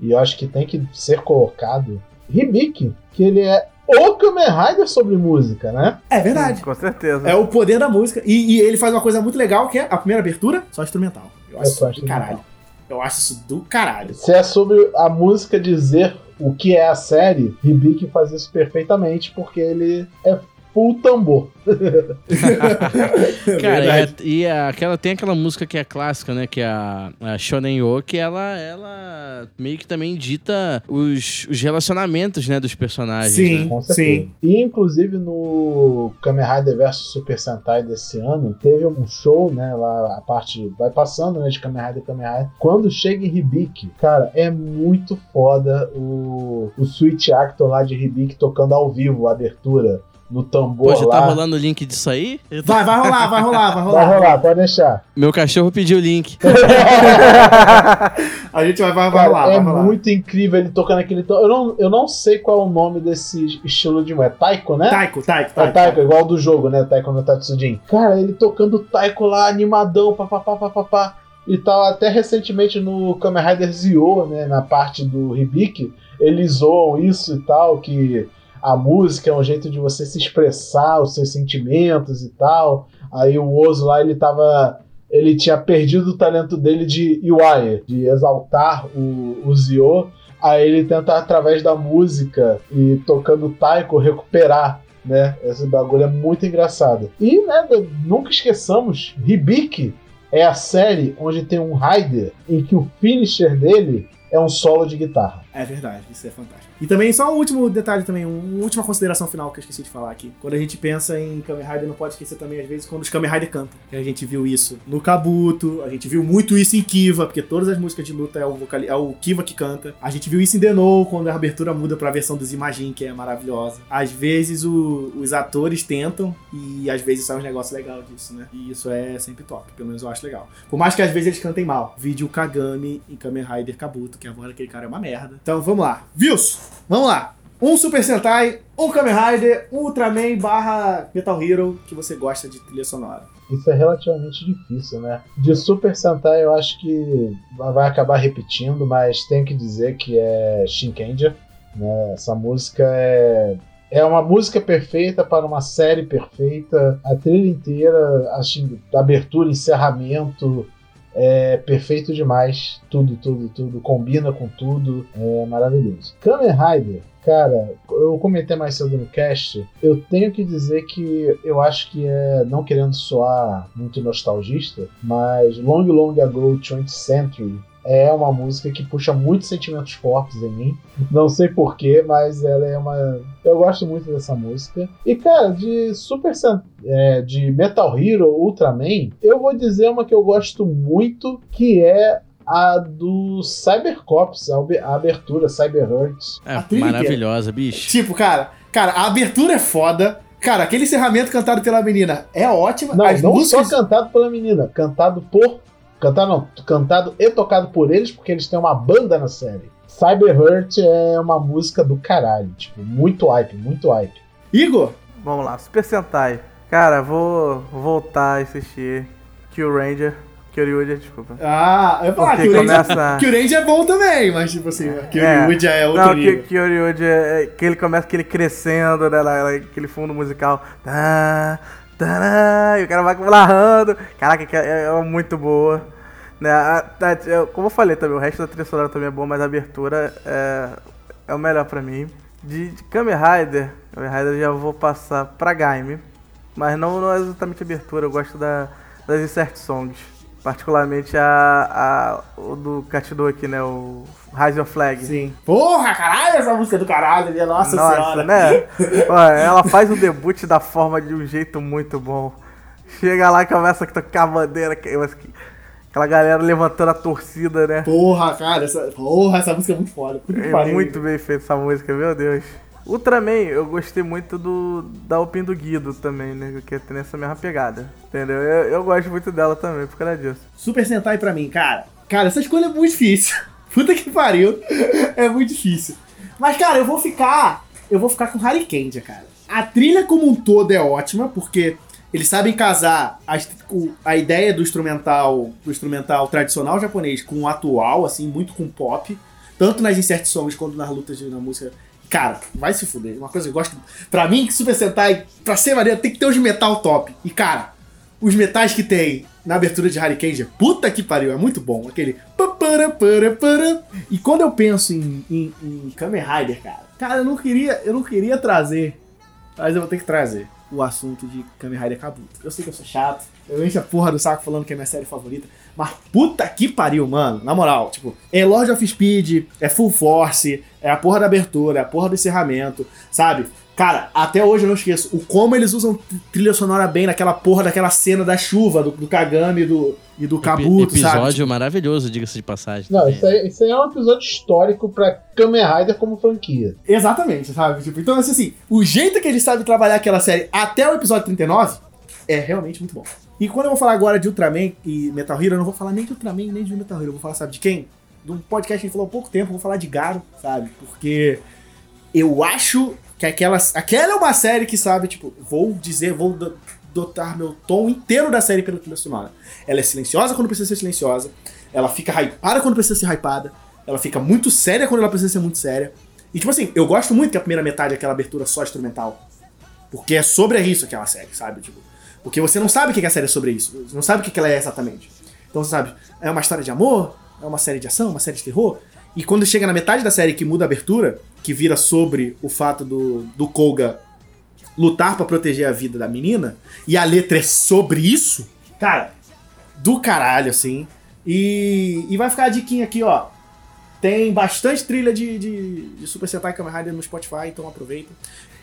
E eu acho que tem que ser colocado. Hibiki, que ele é o Kamen Rider sobre música, né? É verdade. Com certeza. É o poder da música. E, e ele faz uma coisa muito legal, que é a primeira abertura, só instrumental. Eu acho Eu isso acho do caralho. Eu acho isso do caralho. Se é sobre a música dizer o que é a série, Hibiki faz isso perfeitamente, porque ele é full tambor. Cara, e, a- e a- aquela, tem aquela música que é clássica, né? Que é a, a Shonen Yo, que ela, ela meio que também dita os, os relacionamentos, né, dos personagens. Sim. né? Com certeza. E inclusive no Kamen Rider vs Super Sentai desse ano, teve um show, né? Lá a parte vai passando, né? De Kamen Rider Kamen Rider. Quando chega em Hibiki, cara, é muito foda o, o Switch Actor lá de Hibiki tocando ao vivo a abertura no tambor Pô, já lá. tá rolando o link disso aí? Vai, vai rolar, vai rolar, vai rolar. Vai rolar, pode deixar. Meu cachorro pediu o link. A gente vai, vai, vai rolar, é vai rolar. muito incrível ele tocando aquele tom. Eu não, eu não sei qual é o nome desse estilo de música. É Taiko, né? Taiko, Taiko, É Taiko. Taiko, igual do jogo, né? Taiko no Tatsujin. Cara, ele tocando Taiko lá, animadão, papapá, papapá. E tal, até recentemente no Kamen Rider Zio, né? Na parte do Hibiki, eles zoam isso e tal, que a música é um jeito de você se expressar os seus sentimentos e tal. Aí o Ozo lá, ele tava. Ele tinha perdido o talento dele de Iwai, de exaltar o, o Zio. Aí ele tenta, através da música e tocando Taiko, recuperar né? Esse bagulho é muito engraçado. E, né, nunca esqueçamos, Hibiki é a série onde tem um Raider em que o finisher dele é um solo de guitarra. É verdade, isso é fantástico. E também, só um último detalhe também, um- uma última consideração final que eu esqueci de falar aqui. Quando a gente pensa em Kamen Rider, não pode esquecer também, às vezes, quando os Kamen Rider cantam. A gente viu isso no Kabuto, a gente viu muito isso em Kiva, porque todas as músicas de luta é o, vocali- é o Kiva que canta. A gente viu isso em Denou, quando a abertura muda pra versão dos Imagine, que é maravilhosa. Às vezes o- os atores tentam e às vezes sai um negócio legal disso, né? E isso é sempre top, pelo menos eu acho legal. Por mais que às vezes eles cantem mal. Vídeo Kagami em Kamen Rider Kabuto, que a voz daquele cara é uma merda. Então vamos lá. Views, vamos lá. Um Super Sentai, um Kamen Rider, um Ultraman barra Metal Hero que você gosta de trilha sonora. Isso é relativamente difícil, né? De Super Sentai eu acho que vai acabar repetindo, mas tenho que dizer que é Shinkenger, né? Essa música é é uma música perfeita para uma série perfeita. A trilha inteira, a, a abertura, encerramento, é perfeito demais. Tudo, tudo, tudo. Combina com tudo. É maravilhoso. Kamen Rider, cara, eu comentei mais cedo no cast. Eu tenho que dizer que eu acho que é, não querendo soar muito nostalgista, mas Long Long Ago 20th Century é uma música que puxa muitos sentimentos fortes em mim. Não sei porquê, mas ela é uma. Eu gosto muito dessa música. E, cara, de Super Sen- é, de Metal Hero Ultraman, eu vou dizer uma que eu gosto muito, que é a do Cybercops, a abe- a abertura Cyber Hurts. É maravilhosa, bicho. Tipo, cara, cara, a abertura é foda. Cara, aquele encerramento cantado pela menina é ótimo. Não, As não músicas... só cantado pela menina, cantado por. Cantado não, cantado e tocado por eles, porque eles têm uma banda na série. Cyber Hurt é uma música do caralho, tipo, muito hype, muito hype. Igor, Vamos lá, Super Sentai. Cara, vou voltar a assistir Kill Ranger. Kyoryuja, desculpa. Ah, eu ia falar Porque que o Range, começa- Range é bom também, mas tipo assim, que É. é outro Não, que, nível. Kyoryuja, é, que ele começa aquele crescendo, né, lá, aquele fundo musical. Tá, tá, e o cara vai narrando. Caraca, é, é muito boa. Né, a- a- eu- como eu falei também, o resto da trilha sonora também é bom, mas a abertura é, é o melhor pra mim. De, de Kamen Rider, Kamen Rider eu já vou passar pra Gaime. Mas não, não é exatamente abertura, eu gosto da, das insert songs. Particularmente a, a o do Katido aqui, né? O Rise Your Flag. Sim. Porra, caralho, essa música do caralho, minha nossa, senhora. né? Ela faz o debut da forma de um jeito muito bom. Chega lá e começa a tocar a bandeira, aquela galera levantando a torcida, né? Porra, cara, essa, porra, essa música é muito foda. É muito bem feita essa música, meu Deus. Ultraman, eu gostei muito do da Open do Guido também, né? Que tem essa mesma pegada. Entendeu? Eu, eu gosto muito dela também, por causa disso. Super Sentai pra mim, cara. Cara, essa escolha é muito difícil. Puta que pariu. É muito difícil. Mas, cara, eu vou ficar. Eu vou ficar com Harry Kendia, cara. A trilha como um todo é ótima, porque eles sabem casar a, a ideia do instrumental, do instrumental tradicional japonês com o atual, assim, muito com pop. Tanto nas insert songs quanto nas lutas de, na música. Cara, vai se fuder. Uma coisa que eu gosto. Pra mim, Super Sentai, pra ser maneiro, tem que ter os metal top. E, cara, os metais que tem na abertura de Harry Cage, puta que pariu, é muito bom. Aquele. E quando eu penso em, em, em Kamen Rider, cara, cara, eu não queria, eu não queria trazer, mas eu vou ter que trazer o assunto de Kamen Rider Kabuto. Eu sei que eu sou chato, eu encho a porra do saco falando que é minha série favorita, mas puta que pariu, mano. Na moral, tipo, é Lord of Speed, é Full Force, é a porra da abertura, é a porra do encerramento, sabe? Cara, até hoje eu não esqueço o como eles usam trilha sonora bem naquela porra daquela cena da chuva, do, do Kagami e do, e do Kabuto, Epi sabe? Episódio maravilhoso, diga-se de passagem. Não, isso aí, isso aí, é um episódio histórico pra Kamen Rider como franquia. Exatamente, sabe? Tipo, então, assim, o jeito que eles sabem trabalhar aquela série até o episódio 39 é realmente muito bom. E quando eu vou falar agora de Ultraman e Metal Hero, eu não vou falar nem de Ultraman nem de Metal Hero. Eu vou falar, sabe de quem? De um podcast que a gente falou há pouco tempo, eu vou falar de Garo, sabe? Porque eu acho que aquela, aquela é uma série que, sabe, tipo, vou dizer, vou dotar meu tom inteiro da série pela trilha sonora. Ela é silenciosa quando precisa ser silenciosa, ela fica hypada quando precisa ser hypada, ela fica muito séria quando ela precisa ser muito séria. E, tipo assim, eu gosto muito que a primeira metade é aquela abertura só instrumental. Porque é sobre isso aquela série, sabe? Tipo, porque você não sabe o que a série é sobre isso. Você não sabe o que ela é exatamente. Então você sabe, é uma história de amor, é uma série de ação, uma série de terror. E quando chega na metade da série que muda a abertura, que vira sobre o fato do, do Koga lutar para proteger a vida da menina, e a letra é sobre isso, cara, do caralho, assim. E, e vai ficar a diquinha aqui, ó. Tem bastante trilha de, de, de Super Sentai Kamen Rider no Spotify, então aproveita.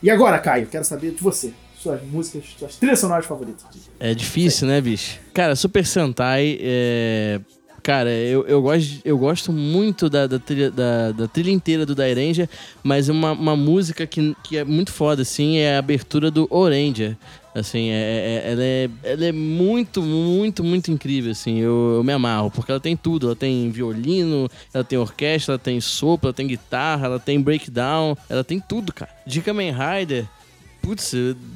E agora, Caio, quero saber de você suas músicas, suas trilhas sonoras favoritas. É difícil, né, bicho? Cara, Super Sentai é. Cara, eu, eu, gosto, eu gosto muito da, da, trilha, da, da trilha inteira do Dairanger, mas uma, uma música que, que é muito foda, assim, é a abertura do Oranger. Assim, é, é, ela, é, ela é muito, muito, muito incrível, assim. Eu, eu me amarro, porque ela tem tudo. Ela tem violino, ela tem orquestra, ela tem sopro, ela tem guitarra, ela tem breakdown, ela tem tudo, cara. De Kamen Rider, Putz,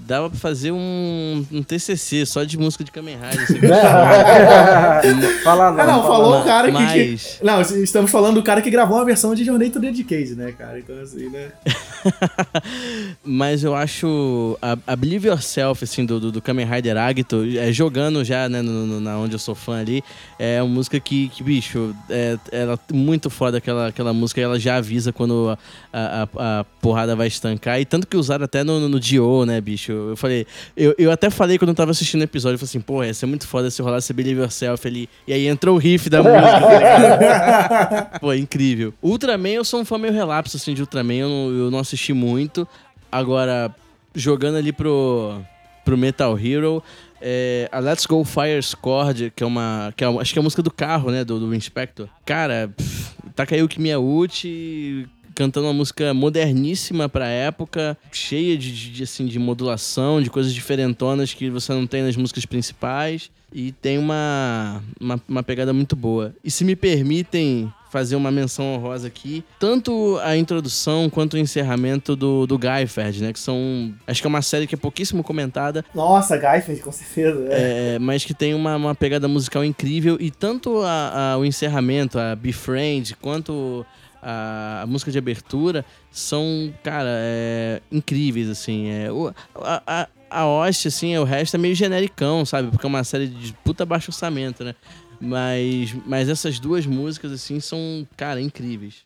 dava pra fazer um, um TCC só de música de Kamen Rider. Fala não. Ah, não, fala falou não. o cara que, Mas- que- Não, estamos falando do cara que gravou uma versão de Journey to the Decade, né, cara? Então, assim, né? Mas eu acho a, a Believe Yourself, assim, do, do, do Kamen Rider Agito, é, jogando já, né, no, no- na onde eu sou fã ali, é uma música que, que bicho, é, ela é muito foda aquela, aquela música, ela já avisa quando a, a, a- porrada vai estancar, e tanto que usaram até no, no, no Dio, né, bicho? Eu falei, eu, eu até falei quando eu tava assistindo o episódio, eu falei assim, pô, ia ser muito foda se rolasse Believe Yourself ali, e aí entrou o riff da música? Pô, incrível. Ultraman, eu sou um fã meio relapso, assim, de Ultraman, eu não, eu não assisti muito. Agora, jogando ali pro, pro Metal Hero, é, a Let's Go Fire Scored, que é uma. Que é, acho que é a música do carro, né? Do, do Inspector. Cara, pff, Takayuki Miyauchi cantando uma música moderníssima pra época, cheia de, de, assim, de modulação, de coisas diferentonas que você não tem nas músicas principais. E tem uma, uma, uma pegada muito boa. E se me permitem fazer uma menção honrosa aqui, tanto a introdução quanto o encerramento do, do Guyferd, né? Que são. Acho que é uma série que é pouquíssimo comentada, Nossa, Guyfeld, com certeza. É. é, mas que tem uma, uma pegada musical incrível. E tanto a- a- o encerramento, a Befriend, quanto a, a música de abertura são, cara, é, incríveis, assim. É, o, a, a, a hoste, assim, o resto é meio genericão, sabe? Porque é uma série de puta baixo orçamento, né? Mas, mas essas duas músicas, assim, são, cara, incríveis.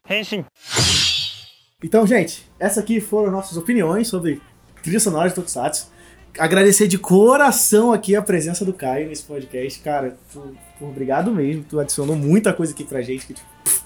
Então, gente, essas aqui foram nossas opiniões sobre trilha sonora de Tokusatsu. Agradecer de coração aqui a presença do Caio nesse podcast. Cara, tu, tu- obrigado mesmo. Tu adicionou muita coisa aqui pra gente. Que, tipo, pff,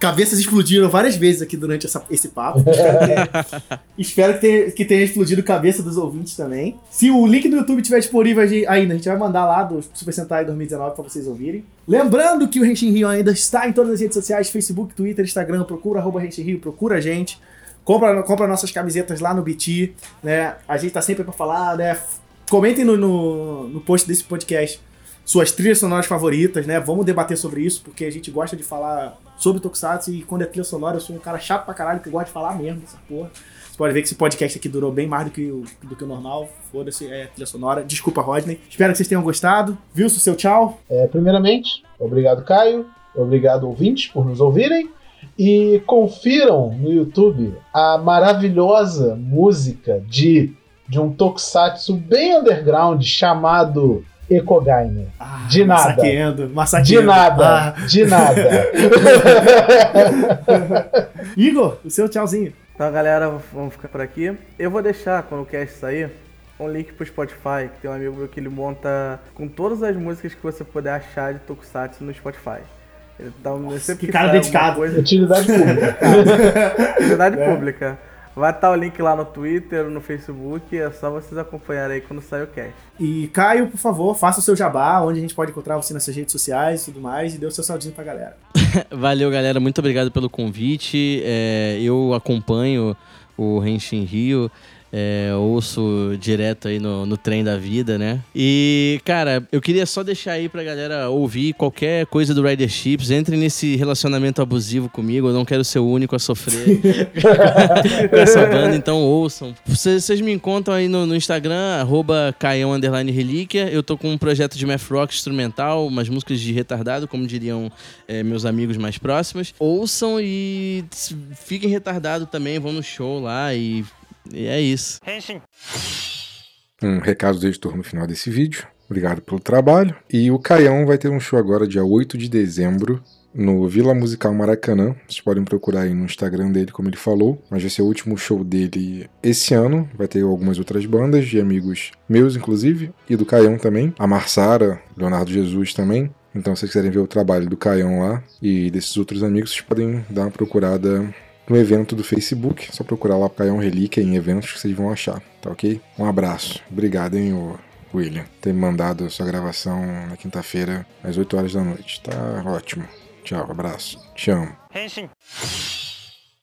cabeças explodiram várias vezes aqui durante essa- esse papo. Espero, que, tenha, que tenha explodido a cabeça dos ouvintes também. Se o link do YouTube estiver disponível ainda, a gente vai mandar lá do Super Sentai 2019 pra vocês ouvirem. Lembrando que o Henshin Rio ainda está em todas as redes sociais, Facebook, Twitter, Instagram, procura arroba Henshin Rio, procura a gente. Compra, compra nossas camisetas lá no BT, né? A gente tá sempre pra falar, né? Comentem no, no, no post desse podcast suas trilhas sonoras favoritas, né? Vamos debater sobre isso, porque a gente gosta de falar sobre Tokusatsu e quando é trilha sonora eu sou um cara chato pra caralho que gosta de falar mesmo dessa porra. Você pode ver que esse podcast aqui durou bem mais do que o, do que o normal. Foda-se, é trilha sonora. Desculpa, Rodney. Espero que vocês tenham gostado. Wilson, seu tchau. É, primeiramente, obrigado, Caio. Obrigado, ouvintes, por nos ouvirem. E confiram no YouTube a maravilhosa música de, de um tokusatsu bem underground chamado Ekogainer. Ah, De nada. Massaqueando, De massaqueando. nada, Ah. de nada. Igor, o seu tchauzinho. Então, galera, vamos ficar por aqui. Eu vou deixar, quando o cast sair, um link pro Spotify, que tem um amigo meu que ele monta com todas as músicas que você puder achar de Tokusatsu no Spotify. Ele dá um, sempre que cara dedicado. Coisa, Utilidade pública. utilidade É. pública. Vai estar o link lá no Twitter, no Facebook, é só vocês acompanharem aí quando sair o cast. E Caio, por favor, faça o seu jabá, onde a gente pode encontrar você nessas redes sociais e tudo mais, e dê o seu saudinho pra galera. Valeu, galera. Muito obrigado pelo convite. É, eu acompanho o Henshin Rio. É, ouço direto aí no, no trem da vida, né? E, cara, eu queria só deixar aí pra galera ouvir qualquer coisa do Rider Chips. Entre nesse relacionamento abusivo comigo. Eu não quero ser o único a sofrer com essa banda, então ouçam. Vocês me encontram aí no, no Instagram, arroba Caião Underline Relíquia. Eu tô com um projeto de math rock instrumental, umas músicas de retardado, como diriam é, meus amigos mais próximos. Ouçam e fiquem retardados também, vão no show lá e, e é isso. Um recado do editor no final desse vídeo. Obrigado pelo trabalho. E o Caião vai ter um show agora, dia 8 de dezembro, no Vila Musical Maracanã. Vocês podem procurar aí no Instagram dele, como ele falou. Mas vai ser o último show dele esse ano. Vai ter algumas outras bandas, de amigos meus, inclusive, e do Caião também. A Marsara, Leonardo Jesus também. Então, se vocês quiserem ver o trabalho do Caião lá e desses outros amigos, vocês podem dar uma procurada no evento do Facebook. Só procurar lá Caião Relíquia em eventos que vocês vão achar, tá ok? Um abraço. Obrigado, hein, ô William, ter me mandado a sua gravação na quinta-feira às 8 horas da noite. Tá ótimo. Tchau, abraço. Te amo.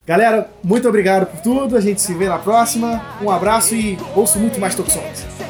Galera, muito obrigado por tudo. A gente se vê na próxima. Um abraço e ouço muito mais Tokusatsu.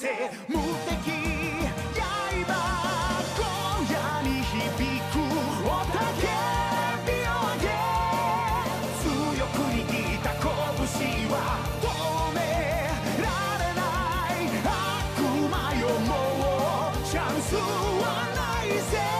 無敵刃今夜に響く雄たけびを上げ。強く握った拳は止められない悪魔よもうチャンスはないぜ。